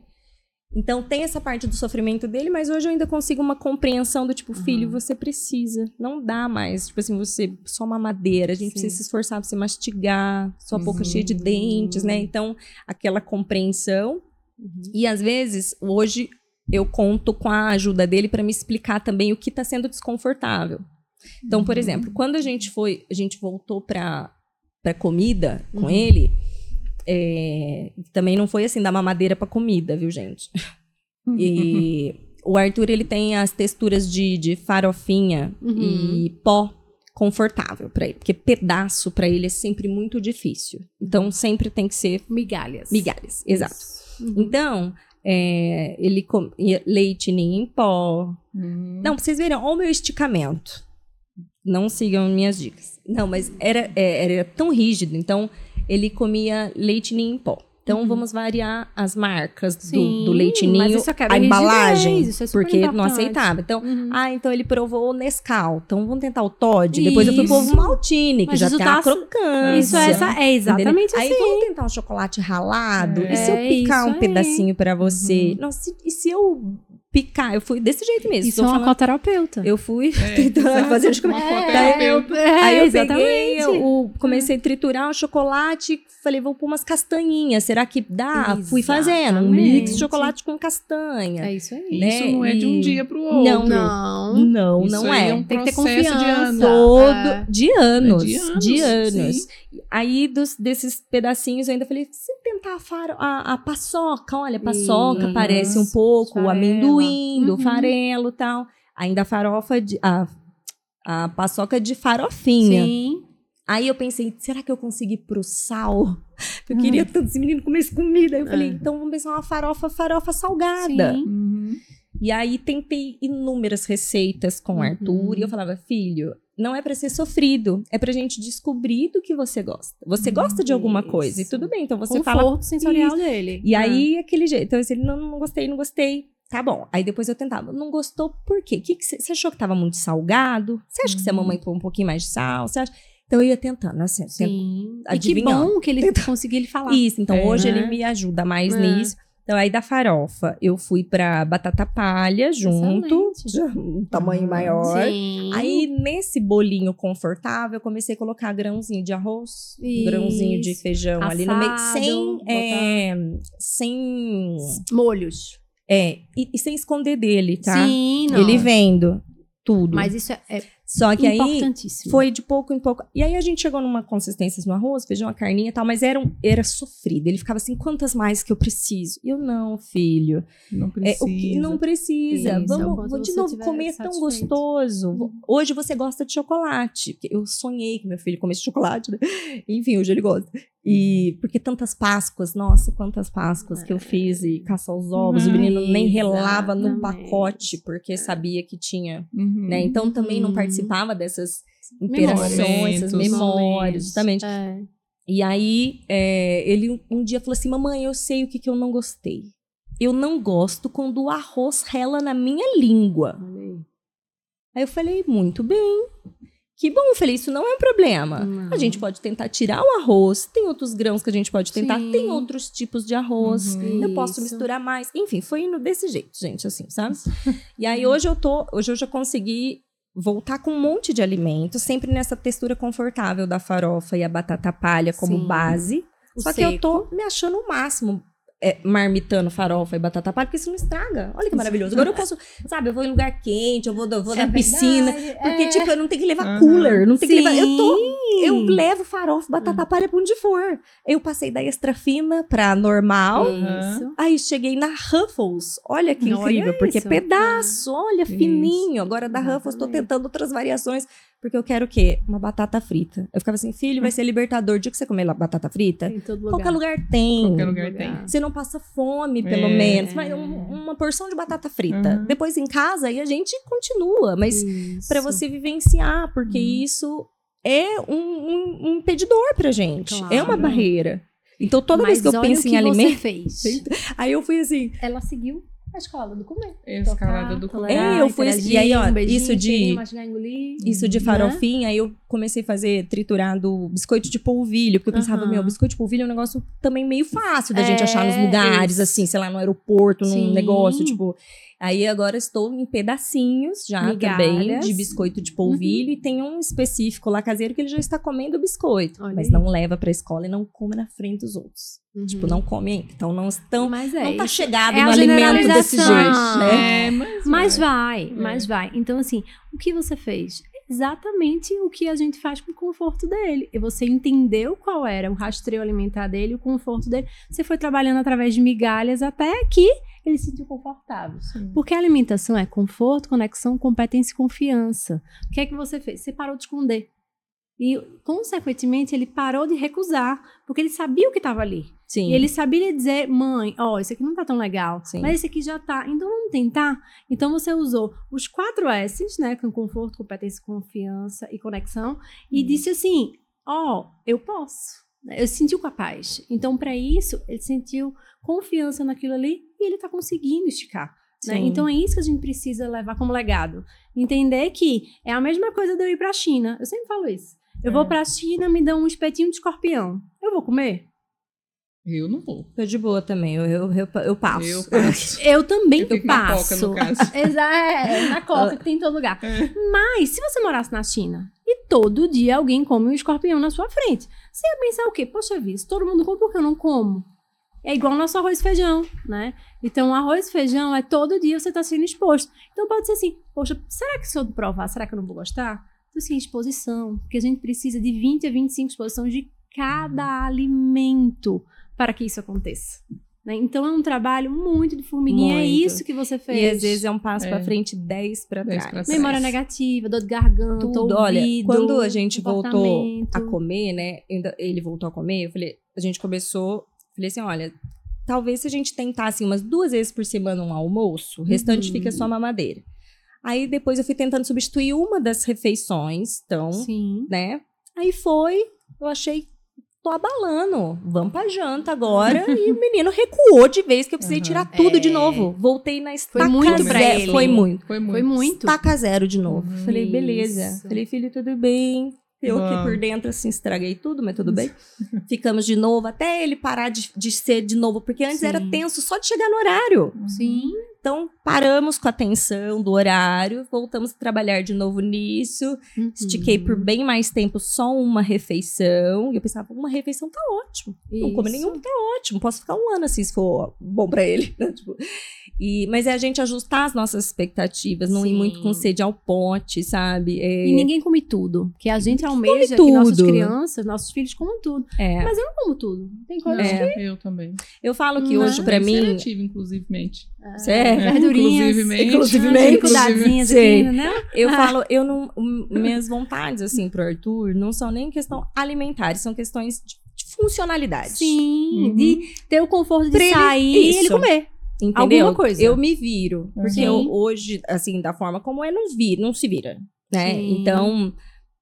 Então tem essa parte do sofrimento dele, mas hoje eu ainda consigo uma compreensão do tipo, filho, você precisa, não dá mais. Tipo assim, você só uma madeira, a gente Sim. precisa se esforçar pra você mastigar, sua boca Uhum. cheia de dentes, né? Então, aquela compreensão. Uhum. E às vezes, hoje, eu conto com a ajuda dele para me explicar também o que está sendo desconfortável. Então, por exemplo, quando a gente foi, a gente voltou para para comida com Uhum. ele, é, também não foi assim dar mamadeira para comida, viu, gente? E o Arthur ele tem as texturas de, de farofinha Uhum. e pó confortável para ele, porque pedaço para ele é sempre muito difícil. Então sempre tem que ser Migalhas. migalhas, exato. Uhum. Então é, ele comia leite ninho em pó. Uhum. Não, pra vocês verem, olha o meu esticamento. Não sigam minhas dicas. Não, mas era, é, era tão rígido, então ele comia leite ninho em pó. Então vamos variar as marcas do, Sim, do leite ninho, isso a embalagem, isso é porque não importante. aceitava. Então, Uhum. ah, então ele provou o Nescau. Então vamos tentar o Todd. Depois eu fui pro Isso. ovo Maltine, que Mas já isso tem tá a crocância. Isso é, essa, é exatamente Aí assim. vamos tentar um chocolate ralado. É. E se eu É picar isso um aí. pedacinho pra você? Uhum. Nossa, e se eu picar? Eu fui desse jeito mesmo. Isso é uma coterapeuta. Eu fui É, tentando exato. fazer Daí coterapeuta. eu, é, aí eu exatamente. peguei, o, comecei a triturar o chocolate, falei, vou pôr umas castanhinhas, será que dá? Fui fazendo um mix Exatamente. de chocolate com castanha. É isso aí. Isso né? não é de um dia pro outro. Não, Não. Não, Isso não aí é. um Tem que ter processo de confiança. anos. Todo É. de anos, É de anos, de anos. Aí dos, desses pedacinhos eu ainda falei, se tentar a, faro, a, a paçoca, olha, a paçoca Isso. parece um pouco o Farelo. amendoim, do Uhum. farelo e tal. Ainda a farofa de a, a paçoca de farofinha. Sim. Aí eu pensei, será que eu consegui ir pro sal? Eu queria tanto esse menino comer essa comida. Aí eu falei, É. então vamos pensar uma farofa, farofa salgada. Sim. Uhum. E aí tentei inúmeras receitas com o Uhum. Arthur e eu falava, filho, não é pra ser sofrido, é pra gente descobrir do que você gosta. Você gosta de alguma Isso. coisa e tudo bem, então você Conforto fala. sensorial Isso. dele. E É. aí aquele jeito, então ele não, não gostei, não gostei. Tá bom. Aí depois eu tentava. Não gostou por quê? Que que você achou que tava muito salgado? Você acha que se a Uhum. mamãe pôr um pouquinho mais de sal? Você acha? Então eu ia tentando, assim, Sim. E que bom que ele conseguiu ele falar. Isso, então É, hoje né? ele me ajuda mais É. nisso. Então aí da farofa, eu fui pra batata palha junto, já um tamanho Ah, maior. Sim. Aí nesse bolinho confortável, eu comecei a colocar grãozinho de arroz, Isso. grãozinho de feijão ali no meio, Assado, sem é, sem molhos. é, e, e sem esconder dele, tá? Sim, não. Ele vendo tudo. Mas isso é, é Só que aí foi de pouco em pouco. E aí a gente chegou numa consistência no arroz, feijão, a carninha e tal, mas era, um- era sofrido. Ele ficava assim, quantas mais que eu preciso? E eu, não, filho. Não É, precisa. o que não precisa. Isso, é Vamos, vou de você novo comer tão satisfeito. gostoso. Uhum. Hoje você gosta de chocolate. Eu sonhei que meu filho comesse chocolate, né? Enfim, hoje ele gosta. E porque tantas Páscoas, nossa, quantas Páscoas que eu fiz e caçar os ovos. o Uhum. menino nem relava no pacote porque sabia que tinha, Uhum. né? Então também não Uhum. participava dessas Memórias. interações, essas Momentos. memórias, justamente. É. E aí, é, ele um dia falou assim: Mamãe, eu sei o que, que eu não gostei. Eu não gosto quando o arroz rela na minha língua. Aí eu falei: Muito bem. Que bom, eu falei: Isso não é um problema. Não. A gente pode tentar tirar o arroz. Tem outros grãos que a gente pode tentar. Sim. Tem outros tipos de arroz. Uhum. Eu posso Isso. misturar mais. Enfim, foi indo desse jeito, gente, assim, sabe? e aí hoje eu tô. Hoje eu já consegui voltar com um monte de alimentos, sempre nessa textura confortável da farofa e a batata palha como Sim. base. O Só que eu seco. tô me achando o máximo é, marmitando farofa e batata palha, porque isso não estraga. Olha que maravilhoso. Agora eu posso, sabe, eu vou em lugar quente, eu vou, eu vou É na piscina. verdade, Porque, é. tipo, eu não tenho que levar Aham. cooler, não tenho que levar. Eu tô. Sim. Eu levo farofa, batata palha pra onde for. Eu passei da extra fina pra normal. Isso. Aí cheguei na Ruffles. Olha que Olha incrível, porque isso. pedaço, olha, Isso. fininho. Agora da Ruffles tô tentando outras variações, porque eu quero o quê? Uma batata frita. Eu ficava assim, filho, vai ser libertador. O dia que você comer lá batata frita, Em todo lugar. qualquer lugar tem. Qualquer lugar tem. Você não passa fome, pelo É. menos. Mas um- uma porção de batata frita. Uhum. Depois em casa, aí a gente continua. Mas para você vivenciar, porque Uhum. isso é um, um- um impedidor pra gente. Claro. É uma barreira. Então, toda Mas vez que eu penso em alimento. Você fez. Aí eu fui assim. Ela seguiu a escala do comer. Escalada do Tocar, comer. tolerar, É, eu fui e aí, ó, um beijinho, isso de- mastigar, engolir. Isso de Né? farofinha, aí eu comecei a fazer triturado biscoito de polvilho, porque eu pensava, Aham. meu, biscoito de polvilho é um negócio também meio fácil da gente É, achar nos lugares, isso. assim, sei lá, no aeroporto, num Sim. negócio, tipo. Aí agora estou em pedacinhos já também Migalhas. de biscoito de polvilho e tem um específico lá caseiro que ele já está comendo biscoito, Olha mas aí. não leva pra escola e não come na frente dos outros. Tipo, não come ainda. Então não estão. Mas é, não tá chegado é no a alimento desse jeito, né? É, mas, Mas vai. vai, mas vai. Então, assim, o que você fez? Exatamente o que a gente faz com o conforto dele. E você entendeu qual era o rastreio alimentar dele, o conforto dele. Você foi trabalhando através de migalhas até que ele se sentiu confortável. Sim. Porque a alimentação é conforto, conexão, competência e confiança. O que é que você fez? Você parou de esconder. E, consequentemente, ele parou de recusar, porque ele sabia o que estava ali. Sim. E ele sabia lhe dizer, mãe, ó, isso aqui não tá tão legal, Sim. mas esse aqui já tá. Então vamos tentar. Então você usou os quatro S's, né, com conforto, competência, confiança e conexão, e disse assim, ó, eu posso. Eu se sentiu capaz. Então para isso ele sentiu confiança naquilo ali e ele tá conseguindo esticar. né? Então é isso que a gente precisa levar como legado. Entender que é a mesma coisa de eu ir pra China. Eu sempre falo isso. Eu É. vou pra China, me dão um espetinho de escorpião. Eu vou comer? Eu não vou. Tô de boa também. Eu, eu, eu, eu passo. Eu passo. Eu também Eu fico na passo. coca, no caso. Exa- é, na coca que tem em todo lugar. É. Mas se você morasse na China e todo dia alguém come um escorpião na sua frente, você ia pensar o quê? Poxa vida, se todo mundo come, por que eu não como? É igual o nosso arroz e feijão, né? Então, arroz e feijão é todo dia você está sendo exposto. Então, pode ser assim, poxa, será que se eu provar, será que eu não vou gostar? Então, assim, exposição. Porque a gente precisa de 20 a 25 exposições de cada alimento para que isso aconteça. né? Então, é um trabalho muito de formiguinha. É Muito. isso que você fez. E às vezes é um passo É. pra frente, dez pra Dez trás. Memória negativa, dor de garganta, Tudo. Olha, ouvido, quando a gente voltou a comer, né? Ele voltou a comer, eu falei, a gente começou, falei assim, olha, talvez se a gente tentasse umas duas vezes por semana um almoço, o restante Uhum. fica só mamadeira. Aí depois eu fui tentando substituir uma das refeições, então, Sim. né? Aí foi, eu achei, tô abalando, vamos pra janta agora. e o menino recuou de vez que eu precisei Aham. tirar tudo de É. novo. Voltei na estaca muito pra zero. ele. Foi muito. Foi muito. Foi muito. Estaca zero de novo. Uhum. Falei, beleza. Isso. Falei, filho, tudo bem. Eu aqui Bom. por dentro, assim, estraguei tudo, mas tudo bem. Ficamos de novo, até ele parar de, de ser de novo, porque antes Sim. era tenso só de chegar no horário. Sim. Então, paramos com a tensão do horário, voltamos a trabalhar de novo nisso. Uhum. Estiquei por bem mais tempo só uma refeição. E eu pensava, uma refeição tá ótimo. Não come Isso. nenhum, tá ótimo. Posso ficar um ano assim, se for bom pra ele. né? Tipo, e, mas é a gente ajustar as nossas expectativas, não ir Sim. muito com sede ao pote, sabe? É, E ninguém come tudo. Que a gente almeja que tudo. nossas crianças, nossos filhos comam tudo. é. Mas eu não como tudo. Tem coisas É. que... Eu também. Eu falo que Não. hoje, pra mim. Seletivo, inclusivemente. Sério? Verdurinhas. Inclusivemente. Inclusivemente. Dificuldadezinhas aqui, né? Eu falo, eu não. Minhas vontades, assim, pro Arthur, não são nem questão alimentares, são questões de, de funcionalidade. Sim. Uhum. De ter o conforto de Pra ele- sair e ele comer. Entendeu? Alguma coisa. Eu me viro. Porque Sim. eu, hoje, assim, da forma como é, não vira, não se vira. Né? Sim. Então,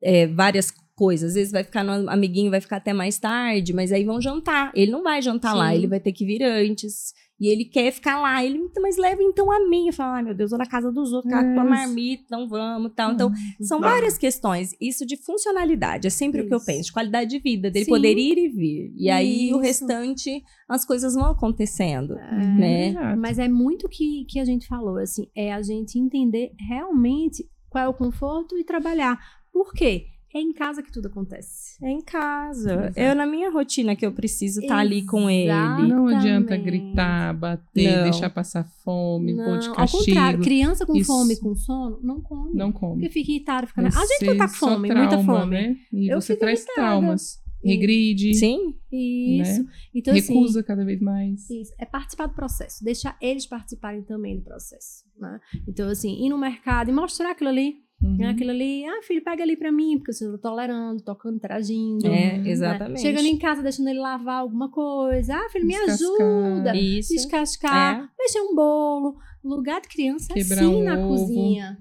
é, várias coisas. Às vezes vai ficar no amiguinho, vai ficar até mais tarde, mas aí vão jantar. Ele não vai jantar lá, Sim. ele vai ter que vir antes. E ele quer ficar lá. Ele, "Então, mas leva então a mim. Eu falo, ai meu Deus, vou na casa dos outros, ficar com a Isso. marmita, não vamos, tal. Então, são várias questões. Isso de funcionalidade, é sempre o que eu Isso. penso, de qualidade de vida, dele Sim. poder ir e vir. E aí o Isso. restante, as coisas vão acontecendo. É. Né? Exato. Mas é muito que, que a gente falou, assim, é a gente entender realmente qual é o conforto e trabalhar. Por quê? É em casa que tudo acontece. É em casa. Exato. É na minha rotina que eu preciso estar ali com ele. Não adianta gritar, bater, Não. deixar passar fome, pôr de Não, ao castigo. contrário, criança com Isso. fome, com sono, não come. Não come. Porque fica irritado, fica... na- A gente Você não tá com fome, muita trauma, fome. Né? E Eu você fico traz irritada. traumas. Regride, Sim? Isso. Né? Então, assim, recusa cada vez mais. Isso, é participar do processo, deixar eles participarem também do processo, né? Então, assim, ir no mercado e mostrar aquilo ali, Uhum. né? aquilo ali, ah, filho, pega ali pra mim, porque você tá tolerando, tocando, interagindo. É, né? exatamente. Chegando em casa, deixando ele lavar alguma coisa, ah, filho, me Descascar. ajuda, Isso. descascar, mexer um bolo, lugar de criança é Quebrar assim um na ovo. cozinha.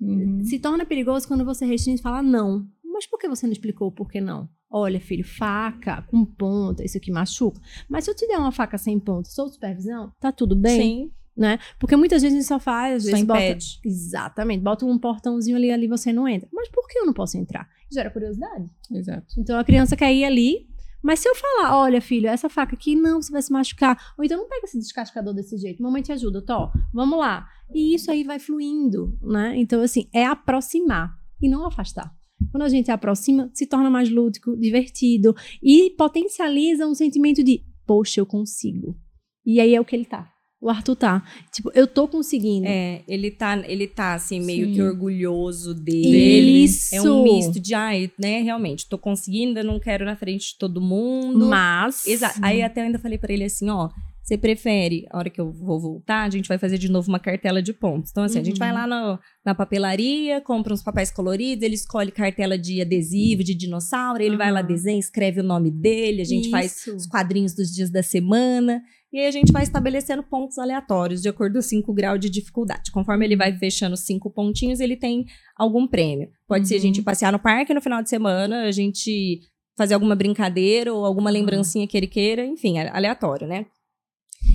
Uhum. Se torna perigoso quando você restringe e fala não. Mas por que você não explicou por que não? Olha, filho, faca com ponta, isso aqui machuca. Mas se eu te der uma faca sem ponta, sob supervisão, tá tudo bem? Sim. Né? Porque muitas vezes a gente só faz, às Só vezes bota... impede. Exatamente, bota um portãozinho ali, ali você não entra. Mas por que eu não posso entrar? Gera curiosidade. Exato. Então a criança quer ir ali, mas se eu falar, olha, filho, essa faca aqui, não, você vai se machucar. Ou então não pega esse descascador desse jeito, mamãe te ajuda, Tó, vamos lá. E isso aí vai fluindo, né? Então, assim, é aproximar e não afastar. Quando a gente aproxima, se torna mais lúdico, divertido e potencializa um sentimento de poxa, eu consigo. E aí é o que ele tá. O Arthur tá. Tipo, eu tô conseguindo. É, ele tá, ele tá assim, meio Sim. que orgulhoso dele. Isso. É um misto de, ai, né, realmente, tô conseguindo, eu não quero na frente de todo mundo. Mas. Exato. Aí até eu ainda falei pra ele assim, ó, você prefere, a hora que eu vou voltar, a gente vai fazer de novo uma cartela de pontos. Então, assim, a gente Uhum. vai lá no- na papelaria, compra uns papéis coloridos, ele escolhe cartela de adesivo, de dinossauro, ele vai lá, desenha, escreve o nome dele, a gente faz Isso. os quadrinhos dos dias da semana. E aí a gente vai estabelecendo pontos aleatórios, de acordo com o 5 grau de dificuldade. Conforme ele vai fechando cinco pontinhos, ele tem algum prêmio. Pode ser a Uhum. gente passear no parque no final de semana, a gente fazer alguma brincadeira ou alguma lembrancinha que ele queira, enfim, é aleatório, né?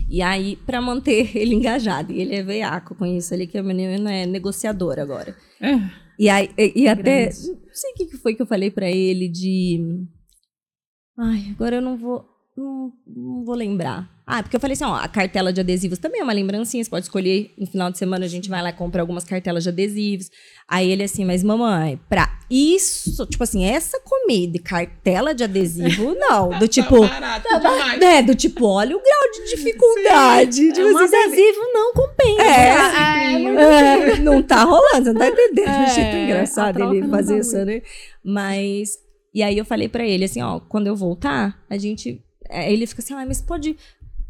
E aí, pra manter ele engajado, e ele é veiaco com isso ali, que o menino é negociador agora. É. E aí, e, e até, Grande. não sei o que foi que eu falei pra ele de. Ai, agora eu não vou. Não, não vou lembrar. Ah, porque eu falei assim, ó, a cartela de adesivos também é uma lembrancinha, você pode escolher, no final de semana a gente vai lá e compra algumas cartelas de adesivos. Aí ele assim, mas mamãe, pra isso, tipo assim, essa comida e cartela de adesivo, não. Do tipo, Tá barato demais. né, do tipo, olha o grau de dificuldade. É Tipo um assim, adesivo não compensa. É, É, é, não tá rolando, você não tá entendendo. É, Achei tão engraçado ele fazer tá isso, né? Mas. E aí eu falei pra ele assim, ó, quando eu voltar, a gente. Ele fica assim, ah, mas pode.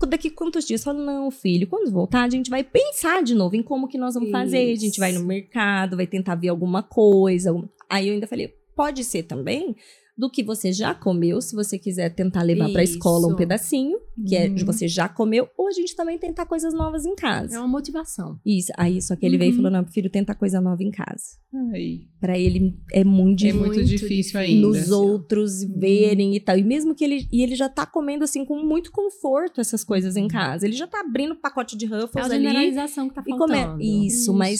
Daqui quantos dias? Eu falo, não, filho, quando voltar, a gente vai pensar de novo em como que nós vamos fazer. A gente vai no Isso. mercado, vai tentar ver alguma coisa. Aí eu ainda falei, pode ser também do que você já comeu, se você quiser tentar levar pra escola um Isso. pedacinho, que é Uhum. de você já comeu, ou a gente também tentar coisas novas em casa. É uma motivação. Isso, aí só que ele veio e Uhum. falou: não, eu prefiro tentar coisa nova em casa. Aí. Pra ele é muito É difícil muito, Muito difícil ainda. nos outros verem e tal. E mesmo que ele. E ele já tá comendo assim com muito conforto essas coisas em casa. Ele já tá abrindo um pacote de É a Ruffles ali. generalização que tá E come... faltando. Isso, mas.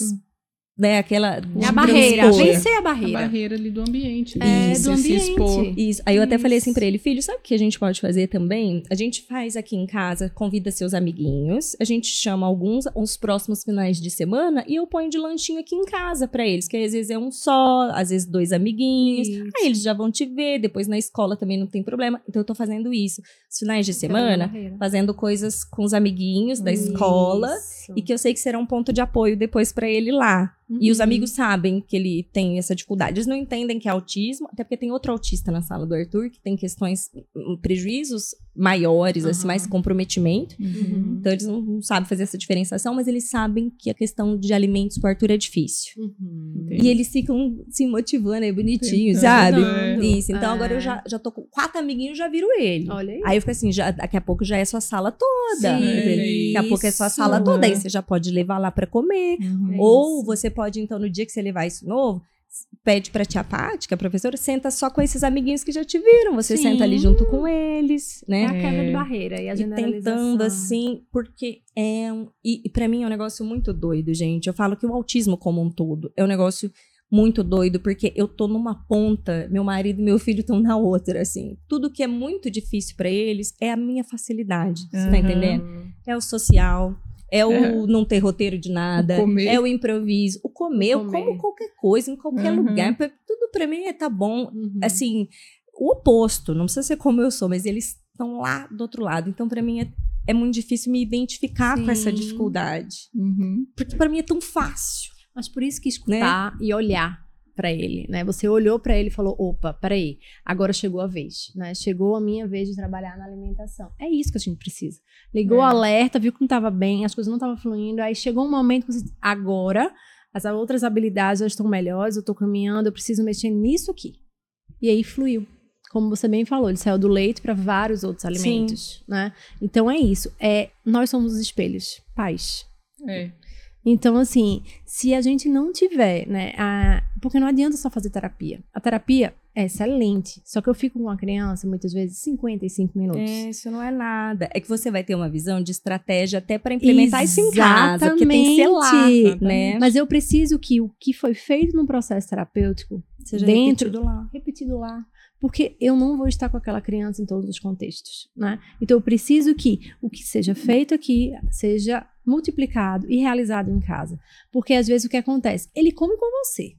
Né, aquela. É de a barreira. transpor. Vencer a A barreira. barreira ali do ambiente. É, né? do Você ambiente. Se expor. Isso. Aí eu até falei assim Isso. pra ele, filho, sabe o que a gente pode fazer também? A gente faz aqui em casa, convida seus amiguinhos, a gente chama alguns os próximos finais de semana e eu ponho de lanchinho aqui em casa pra eles, que às vezes é um só, às vezes dois amiguinhos. Isso. Aí eles já vão te ver, depois na escola também não tem problema. Então eu tô fazendo isso. Os finais de semana, barreira. fazendo coisas com os amiguinhos da escola Isso. E que eu sei que será um ponto de apoio depois pra ele lá. E os Uhum. amigos sabem que ele tem essa dificuldade. Eles não entendem que é autismo, até porque tem outro autista na sala do Arthur que tem questões, hum, prejuízos maiores, assim, Aham. mais comprometimento. Uhum. Então eles não, não sabem fazer essa diferenciação, mas eles sabem que a questão de alimentos pro Arthur é difícil. Uhum. E eles ficam se motivando, é bonitinho, Tentando, sabe? é. Isso. Então É. agora eu já, já tô com quatro amiguinhos, já viro ele. Olha aí. Aí eu fico assim, já, daqui a pouco já é sua sala toda. Sim, Daqui a pouco é sua sala toda. Aí É. você já pode levar lá pra comer. Uhum. É Ou isso. você pode, então, no dia que você levar isso novo, pede Paty, que é a professora, senta só com esses amiguinhos que já te viram. Você Sim. senta ali junto com eles, É a né? quebra de barreira e a E tentando assim, porque é um. E, e para mim é um negócio muito doido, gente. Eu falo que o autismo como um todo é um negócio muito doido, porque eu tô numa ponta, meu marido e meu filho estão na outra, assim. Tudo que é muito difícil pra eles é a minha facilidade, você tá Aham. entendendo? É o social, é o É. não ter roteiro de nada, O é o improviso, o comer, O eu comer. como qualquer coisa, em qualquer Uhum. lugar. Tudo pra mim é tá bom. Uhum. Assim, o oposto, não precisa ser como eu sou, mas eles estão lá do outro lado. Então, pra mim, é, é muito difícil me identificar com essa Sim. dificuldade. Uhum. Porque pra mim é tão fácil. Mas por isso que escutar e olhar pra ele, né? Você olhou pra ele e falou: opa, peraí, agora chegou a vez, né? Chegou a minha vez de trabalhar na alimentação. É isso que a gente precisa. Ligou o É. alerta, viu que não tava bem, as coisas não estavam fluindo, aí chegou um momento que você, agora as outras habilidades já estão melhores, eu tô caminhando, eu preciso mexer nisso aqui. E aí fluiu. Como você bem falou, ele saiu do leite para vários outros alimentos, né? Então é isso. É, nós somos os espelhos, pais. É. Então, assim, se a gente não tiver, né? A... Porque não adianta só fazer terapia. A terapia é excelente. Só que eu fico com uma criança, muitas vezes, 55 minutos. É, isso não é nada. É que você vai ter uma visão de estratégia até pra implementar isso em casa. Porque tem que ser lá, Exatamente. né? Mas eu preciso que o que foi feito no processo terapêutico Seja dentro repetido lá. repetido lá. Porque eu não vou estar com aquela criança em todos os contextos, né? Então eu preciso que o que seja feito aqui seja multiplicado e realizado em casa. Porque às vezes o que acontece? Ele come com você.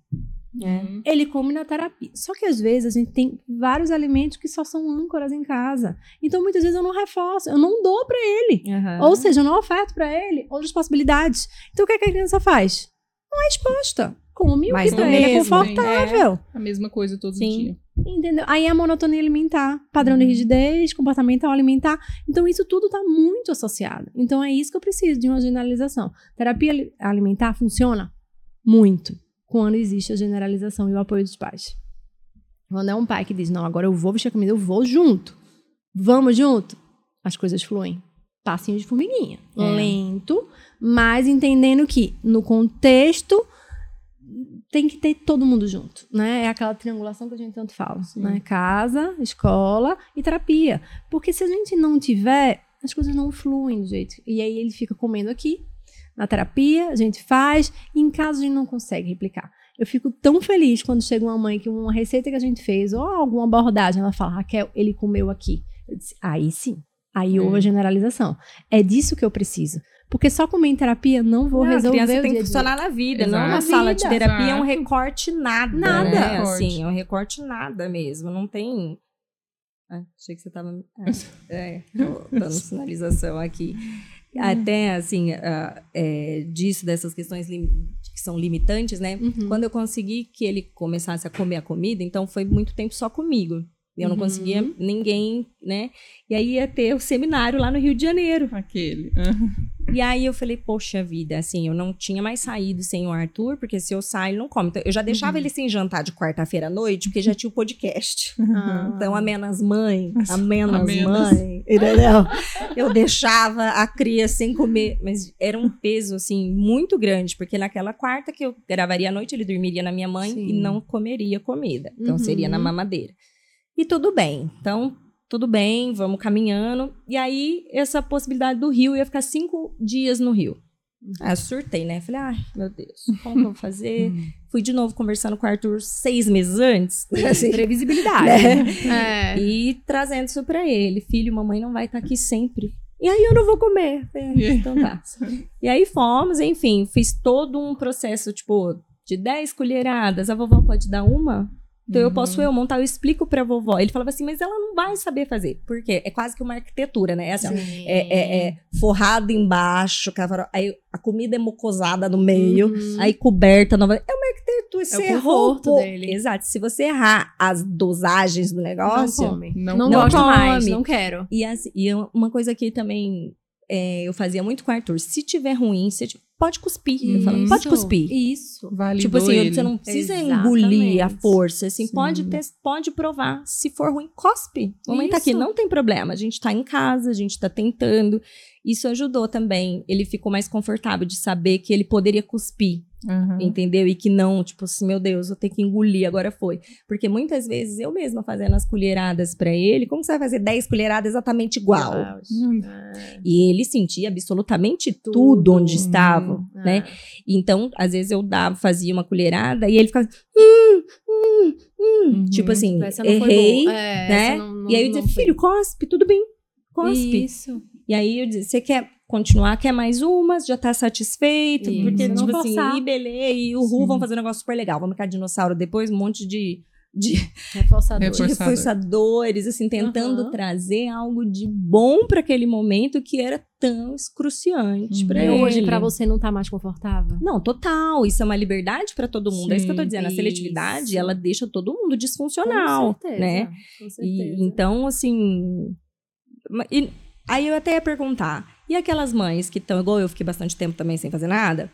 Uhum. Ele come na terapia. Só que às vezes a gente tem vários alimentos que só são âncoras em casa. Então muitas vezes eu não reforço, eu não dou pra ele. Aham. Ou seja, eu não oferto pra ele outras possibilidades. Então o que, é que a criança faz? Não é exposta. Come o Mais que pra ele é confortável. A mesma coisa todo Sim. dia. Entendeu? Aí a monotonia alimentar, padrão de Uhum. rigidez, comportamental alimentar. Então, isso tudo está muito associado. Então, é isso que eu preciso de uma generalização. Terapia ali- alimentar funciona muito quando existe a generalização e o apoio dos pais. Quando é um pai que diz, não, agora eu vou vestir a camisa, eu vou junto. Vamos junto. As coisas fluem. Passinho de formiguinha. É. Lento, mas entendendo que no contexto tem que ter todo mundo junto, né? É aquela triangulação que a gente tanto fala, Sim. né? Casa, escola e terapia. Porque se a gente não tiver, as coisas não fluem do jeito. E aí ele fica comendo aqui, na terapia, a gente faz, e em casa a gente não consegue replicar. Eu fico tão feliz quando chega uma mãe que uma receita que a gente fez, ou alguma abordagem, ela fala, Raquel, ele comeu aqui. Eu disse, aí sim. Aí houve a generalização. É disso que eu preciso. Porque só comer em terapia não vou Não, resolver a criança o tem dia que a dia. funcionar na vida, não Exato. uma Na sala de terapia é um recorte nada. Nada. Né? Recorte. Assim, é um recorte nada mesmo. Não tem. Ah, achei que você tava. Ah, é, dando sinalização aqui. Até assim, ah, é, disso, dessas questões lim- que são limitantes, né? Uhum. Quando eu consegui que ele começasse a comer a comida, então foi muito tempo só comigo. Eu não Uhum. conseguia ninguém, né? E aí ia ter o seminário lá no Rio de Janeiro. Aquele. Aham. E aí eu falei, poxa vida, assim, eu não tinha mais saído sem o Arthur, porque se eu sair, ele não come. Então, eu já deixava ele sem jantar de quarta-feira à noite, porque já tinha o podcast. Ah. Então, amenas mãe, amenas mãe, entendeu? Eu deixava a cria sem comer, mas era um peso, assim, muito grande, porque naquela quarta que eu gravaria à noite, ele dormiria na minha mãe Sim. e não comeria comida. Então, Uhum. seria na mamadeira. E tudo bem. Então, tudo bem, vamos caminhando. E aí, essa possibilidade do Rio, eu ia ficar cinco dias no Rio. Aí eu surtei, né? Falei, ai, meu Deus, como que eu vou fazer? Fui de novo conversando com o Arthur seis meses antes. assim, Previsibilidade. né? É. E trazendo isso pra ele. Filho, mamãe não vai estar aqui sempre. E aí eu não vou comer. Falei, "Ah, então tá. E aí fomos, enfim, fiz todo um processo, tipo, de 10 colheradas. A vovó pode dar uma? Então eu posso eu montar, eu explico pra vovó. Ele falava assim, mas ela não vai saber fazer. Por quê? É quase que uma arquitetura, né? É assim, é, é, é forrado embaixo, cavaro- aí a comida é mocosada no meio, Uhum. aí coberta nova. É uma arquitetura. Se É o errou, conforto pô- dele. Exato. Se você errar as dosagens do não negócio. come. Não Não, come. gosto Não mais, come. não quero. E, assim, e uma coisa que também é, eu fazia muito com o Arthur: se tiver ruim, você tipo, pode cuspir. Eu falava, pode Isso, cuspir. Isso. Validou Tipo assim, ele. você não precisa Exatamente. engolir a força, assim, Sim. pode, ter, pode provar. Se for ruim, cospe. Mamãe tá aqui, Isso. não tem problema. A gente tá em casa, a gente tá tentando. Isso ajudou também. Ele ficou mais confortável de saber que ele poderia cuspir, Aham. entendeu? E que não, tipo assim, meu Deus, vou ter que engolir, agora foi. Porque muitas vezes eu mesma fazendo as colheradas pra ele, como você vai fazer 10 colheradas exatamente igual? Hum. É. E ele sentia absolutamente tudo, Tudo. onde estava, Uhum. né? Então, às vezes eu dava, fazia uma colherada e ele ficava. Hum, hum, hum. Uhum. Tipo assim, Tipo, errei. É, né? não- não- e aí eu dizia, filho, cospe, tudo bem. Cospe. Isso. E aí eu dizia, você quer continuar? Quer mais umas? Já tá satisfeito? Isso. Porque, Não tipo forçar. assim, e beleza, e o Ru, Sim. vamos fazer um negócio super legal. Vamos ficar dinossauro depois, um monte de, de, Reforçador. de Reforçador. reforçadores, assim, tentando Aham. trazer algo de bom para aquele momento que era tão excruciante Uhum. para E ele. hoje, pra você, não tá mais confortável? Não, total. Isso é uma liberdade para todo mundo. é isso que eu tô Sim, dizendo. A seletividade, isso. ela deixa todo mundo disfuncional, Com certeza, né? Com certeza. E, então, assim. e- aí eu até ia perguntar: e aquelas mães que estão, igual eu fiquei bastante tempo também sem fazer nada?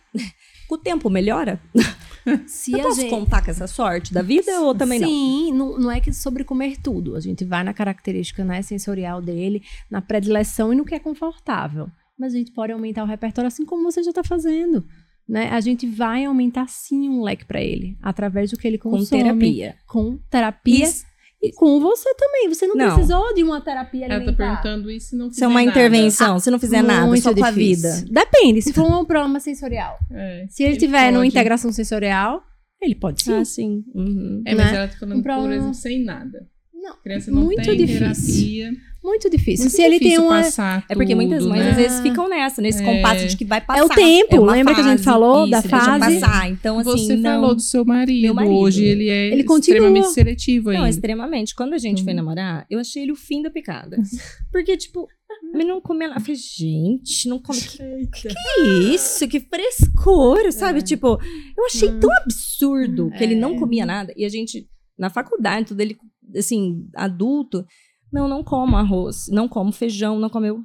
Com o tempo melhora? Se eu posso gente- contar com essa sorte da vida ou também não? Sim, não, é que sobre comer tudo. A gente vai na característica né, sensorial dele, na predileção e no que é confortável. Mas a gente pode aumentar o repertório assim como você já está fazendo. Né? A gente vai aumentar sim um leque para ele, através do que ele Com consome. terapia. Com terapia. Isso, E com você também. Você não, Não. precisou de uma terapia Ela tá alimentar. perguntando isso e não isso é uma fizer nada. intervenção. se não fizer nada, Muito só com a difícil. vida. Depende, se for um problema sensorial. É. Se ele, tiver numa pode- integração sensorial, ele pode sim. Ah, sim. Uhum. É, mas né? ela tá falando, Um problema- por exemplo, sem nada. Não, A criança não muito tem difícil. terapia. Muito difícil. Muito Se ele tem uma. passar É porque muitas tudo, mães né? às vezes ficam nessa, nesse É. compasso de que vai passar. É o tempo, uma lembra que a gente fase, falou da isso, deixa fase? passar. Então, assim, Você não, falou do seu marido. Marido. Hoje ele é Ele continua. extremamente seletivo Não, ainda. extremamente. Quando a gente foi Uhum. namorar, eu achei ele o fim da picada. Porque, tipo, ele não comia nada. Eu falei, gente, não come. Que, que isso? Que frescor, sabe? Tipo, eu achei tão absurdo que ele não É. comia nada. E a gente, na faculdade, tudo ele, assim, adulto, não, não como arroz, não como feijão, não comeu.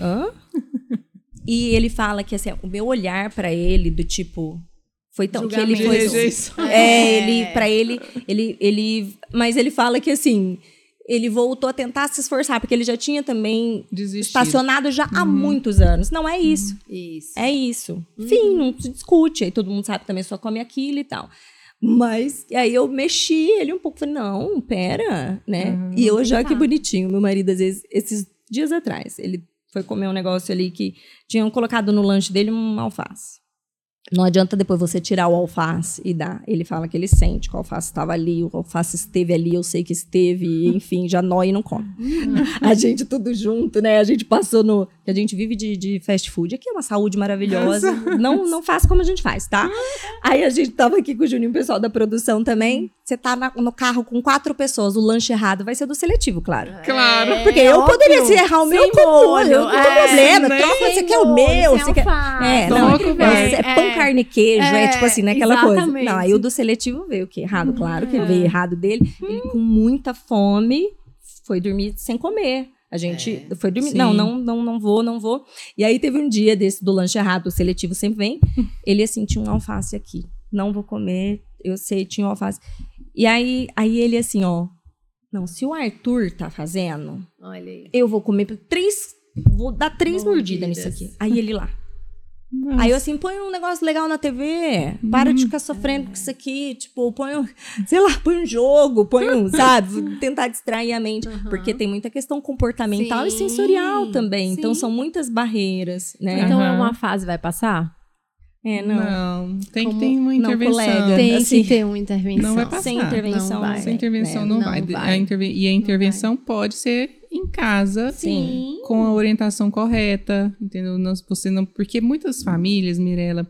Hã? E ele fala que, assim, o meu olhar pra ele, do tipo. Foi tão. Que ele Julgamento. foi. De rejeição. É, ele, pra ele, ele, ele, mas ele fala que assim, ele voltou a tentar se esforçar, porque ele já tinha também Desistir. estacionado já há Uhum. muitos anos. Não é isso, Isso. é isso. Fim, não se discute, aí todo mundo sabe também só come aquilo e tal. Mas, aí eu mexi ele um pouco, falei, não, pera, né? Uhum. E eu já que bonitinho, meu marido, às vezes, esses dias atrás, ele foi comer um negócio ali que tinham colocado no lanche dele um alface. Não adianta depois você tirar o alface e dar. Ele fala que ele sente que o alface estava ali, o alface esteve ali, eu sei que esteve, enfim, já nói e não come. a gente tudo junto, né? A gente passou no. A gente vive de, de fast food. Aqui é uma saúde maravilhosa. Não, não faça como a gente faz, tá? Aí a gente tava aqui com o Juninho, o pessoal da produção também. Você tá na- no carro com quatro pessoas, o lanche errado vai ser do seletivo, claro. Claro. Porque eu poderia se errar o meu molho, eu não tem é. problema. Troca, você quer o meu, você quer. É, não, é, é pão, carne e queijo, é, É, tipo assim, né? Aquela coisa. Não, aí o do seletivo veio o que? Errado, claro que É. veio errado dele. Ele com muita fome foi dormir sem comer. A gente foi dormir. Sim. Não, não, não, não vou, não vou. E aí teve um dia desse do lanche errado, o seletivo sempre vem. Ele assim, tinha um alface aqui. Não vou comer, eu sei, tinha um alface. E aí, aí ele assim, ó. Não, se o Arthur tá fazendo, eu vou comer três. Vou dar três mordidas nisso Mordidas. aqui. Aí ele lá. Nossa. Aí eu assim, põe um negócio legal na TV. Para de ficar sofrendo com isso aqui. Tipo, põe um, sei lá, põe um jogo, põe um, sabe? Tentar distrair a mente. Aham. Porque tem muita questão comportamental e Sim, sensorial também. Então sim. são muitas barreiras, né? Então é Aham. uma fase, vai passar? É, não. Não, tem Como- que ter uma não, intervenção. colega. Tem assim, que ter uma intervenção. Não vai passar. Sem intervenção. Não vai. Sem intervenção né? não, Não vai. vai. A interve- E a intervenção pode ser em casa, Sim. com a orientação correta, entendeu? Não, você não, porque muitas famílias, Mirella,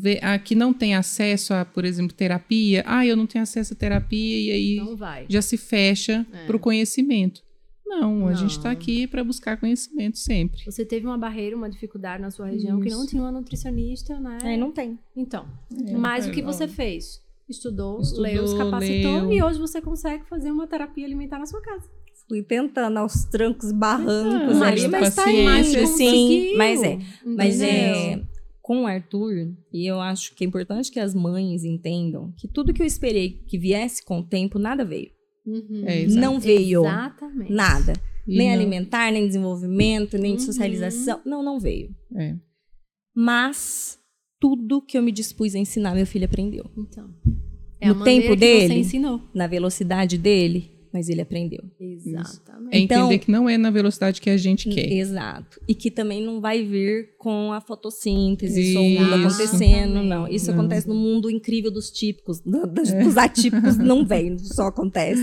vê, a, que não tem acesso a, por exemplo, terapia, ah, eu não tenho acesso à terapia e aí Não vai. já se fecha É. para o conhecimento. Não, a gente está Não. aqui para buscar conhecimento sempre. Você teve uma barreira, uma dificuldade na sua região que não Isso. tinha uma nutricionista, né? Aí não tem. Então, É, mas o que é, você fez? Estudou, Estudou, leu, se capacitou leu. e hoje você consegue fazer uma terapia alimentar na sua casa. Fui tentando aos trancos, barrancos Ah, ali, mas mas tá indo, sim. conseguiu, Mas é. Mas é. Com o Arthur, e eu acho que é importante que as mães entendam que tudo que eu esperei que viesse com o tempo, nada veio. Uhum. É. Não veio. Exatamente. Nada. E nem não- alimentar, nem desenvolvimento, nem Uhum. socialização. Não, não veio. É. Mas tudo que eu me dispus a ensinar, meu filho aprendeu. Então. É No tempo que dele? Você ensinou. Na velocidade dele, mas ele aprendeu. Exatamente. É Então- entender que não é na velocidade que a gente quer. Exato. E que também não vai vir com a fotossíntese, Isso. solda acontecendo, não. Isso Não. acontece no mundo incrível dos típicos. dos, dos atípicos não vem, só acontece.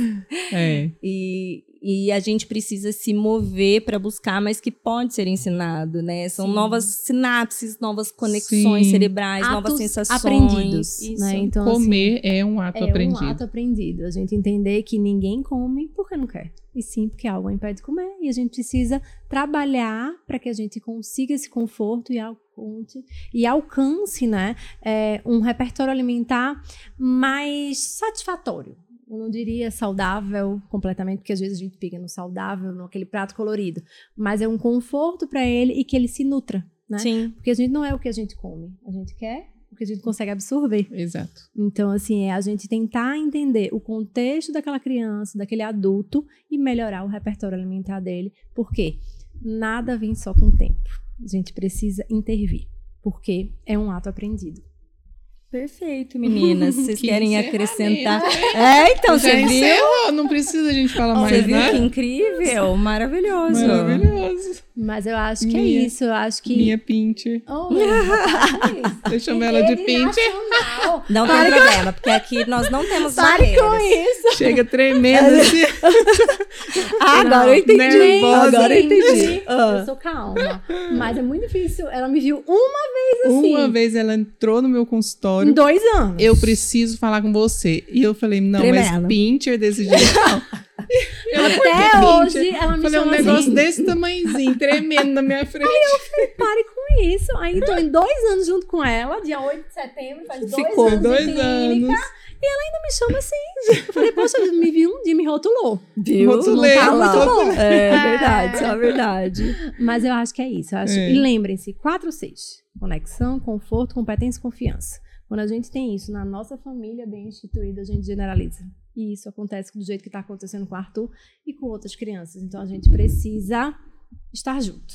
É. E, e a gente precisa se mover para buscar, mas que pode ser ensinado, né? São Sim. novas sinapses, novas conexões Sim. cerebrais, novas Atos sensações. aprendidos. Né? Então, assim, Comer é um ato é aprendido. um ato aprendido. A gente entender que ninguém come porque não quer. E sim porque algo impede de comer. E a gente precisa trabalhar para que a gente consiga esse conforto e alcance, e alcance né, é, um repertório alimentar mais satisfatório. Eu não diria saudável completamente, porque às vezes a gente pica no saudável, naquele prato colorido. Mas é um conforto para ele e que ele se nutra. Né? Sim. Porque a gente não é o que a gente come. A gente quer o que a gente consegue absorver. Exato. Então, assim, é a gente tentar entender o contexto daquela criança, daquele adulto e melhorar o repertório alimentar dele. Por quê? Nada vem só com o tempo. A gente precisa intervir, porque é um ato aprendido. Perfeito, meninas. Vocês Que querem acrescentar? É, então, Já você viu? não precisa a gente falar Você mais viu nada. que incrível? Maravilhoso. Maravilhoso. Mas eu acho que Minha- é isso. Eu acho que. Minha pincher. Oh, Eu chamo ela de nacional. Não, Não tem problema, porque aqui nós não temos pare com isso. Chega tremendo assim. Ah, agora Não, eu entendi. nervosa. Agora eu entendi. Gente, Ah. Eu sou calma. Mas é muito difícil. Ela me viu uma vez assim. Uma vez ela entrou no meu Em consultório. dois anos. Eu preciso falar com você. E eu falei, não, Tremendo. mas pincher desse jeito. Ela, "Por que Até pincher?" hoje ela me Falei, um negócio assim. desse tamanhozinho, tremendo na minha frente. Pare com isso. Aí tô em dois anos junto com ela, dia 8 de setembro, faz dois Ficou anos. dois clínica, anos. Me chama assim. Eu falei, poxa, me viu um dia, me rotulou. Viu? Rotulei, tá muito bom. É verdade, isso é verdade. Mas eu acho que é isso. eu acho- É. E lembrem-se, 4 6. Conexão, conforto, competência e confiança. Quando a gente tem isso na nossa família bem instituída, a gente generaliza. E isso acontece do jeito que está acontecendo com o Arthur e com outras crianças. Então a gente precisa estar junto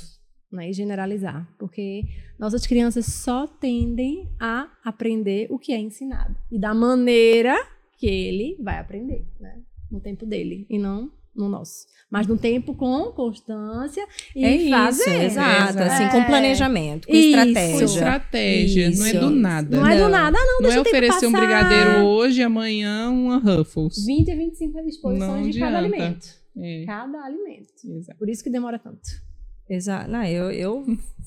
né? e generalizar. Porque nossas crianças só tendem a aprender o que é ensinado. E da maneira que ele vai aprender, né? No tempo dele e não no nosso. Mas no tempo com constância e é isso, fazer. exato. É. Assim, com planejamento, com Isso. Com estratégia. estratégia, não é Isso. do nada. Não é do Não. nada, não. Não é oferecer um brigadeiro hoje, amanhã uma Ruffles. 20 a 25 disposições Não de cada alimento. É, Cada alimento. exato. Por isso que demora tanto. Exato. Não, eu, eu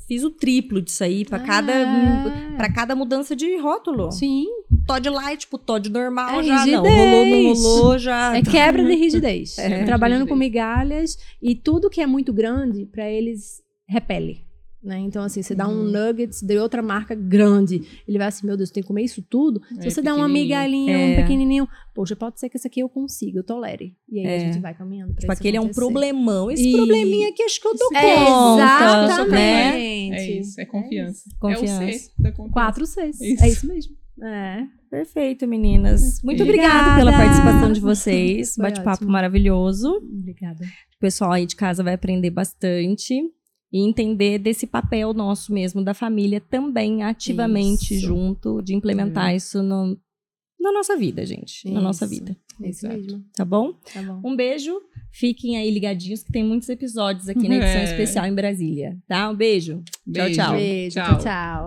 fiz o triplo disso aí para cada Ah. para cada mudança de rótulo. Sim. Todd light pro Todd normal É já não. rigidez. Rolou, não rolou, já. É quebra de rigidez. É, Trabalhando com rigidez. migalhas e tudo que é muito grande, para eles, repele. Né? Então, assim, você dá um Uhum. nuggets de outra marca grande. Ele vai assim, meu Deus, tem que comer isso tudo? Se É, você der uma migalhinha, um É. pequenininho, poxa, pode ser que esse aqui eu consiga, eu tolere. E aí É. a gente vai caminhando pra Tipo, isso aquele é um acontecer. problemão. Esse E- probleminha aqui acho que eu dou É, conta. Né? exatamente. É isso, é confiança. É o Confiança. C da confiança. 4, 6. Isso. É isso mesmo. É. Perfeito, meninas. Muito Obrigada. obrigada pela participação de vocês. Bate-papo maravilhoso. Obrigada. O pessoal aí de casa vai aprender bastante e entender desse papel nosso mesmo da família também ativamente Isso. junto de implementar isso no, na nossa vida, gente, na nossa Isso. vida, É isso Exato. mesmo. tá bom? Tá bom. Um beijo. Fiquem aí ligadinhos que tem muitos episódios aqui na edição É. especial em Brasília, tá? Um beijo. Beijo. tchau. Beijo. Tchau. tchau. tchau.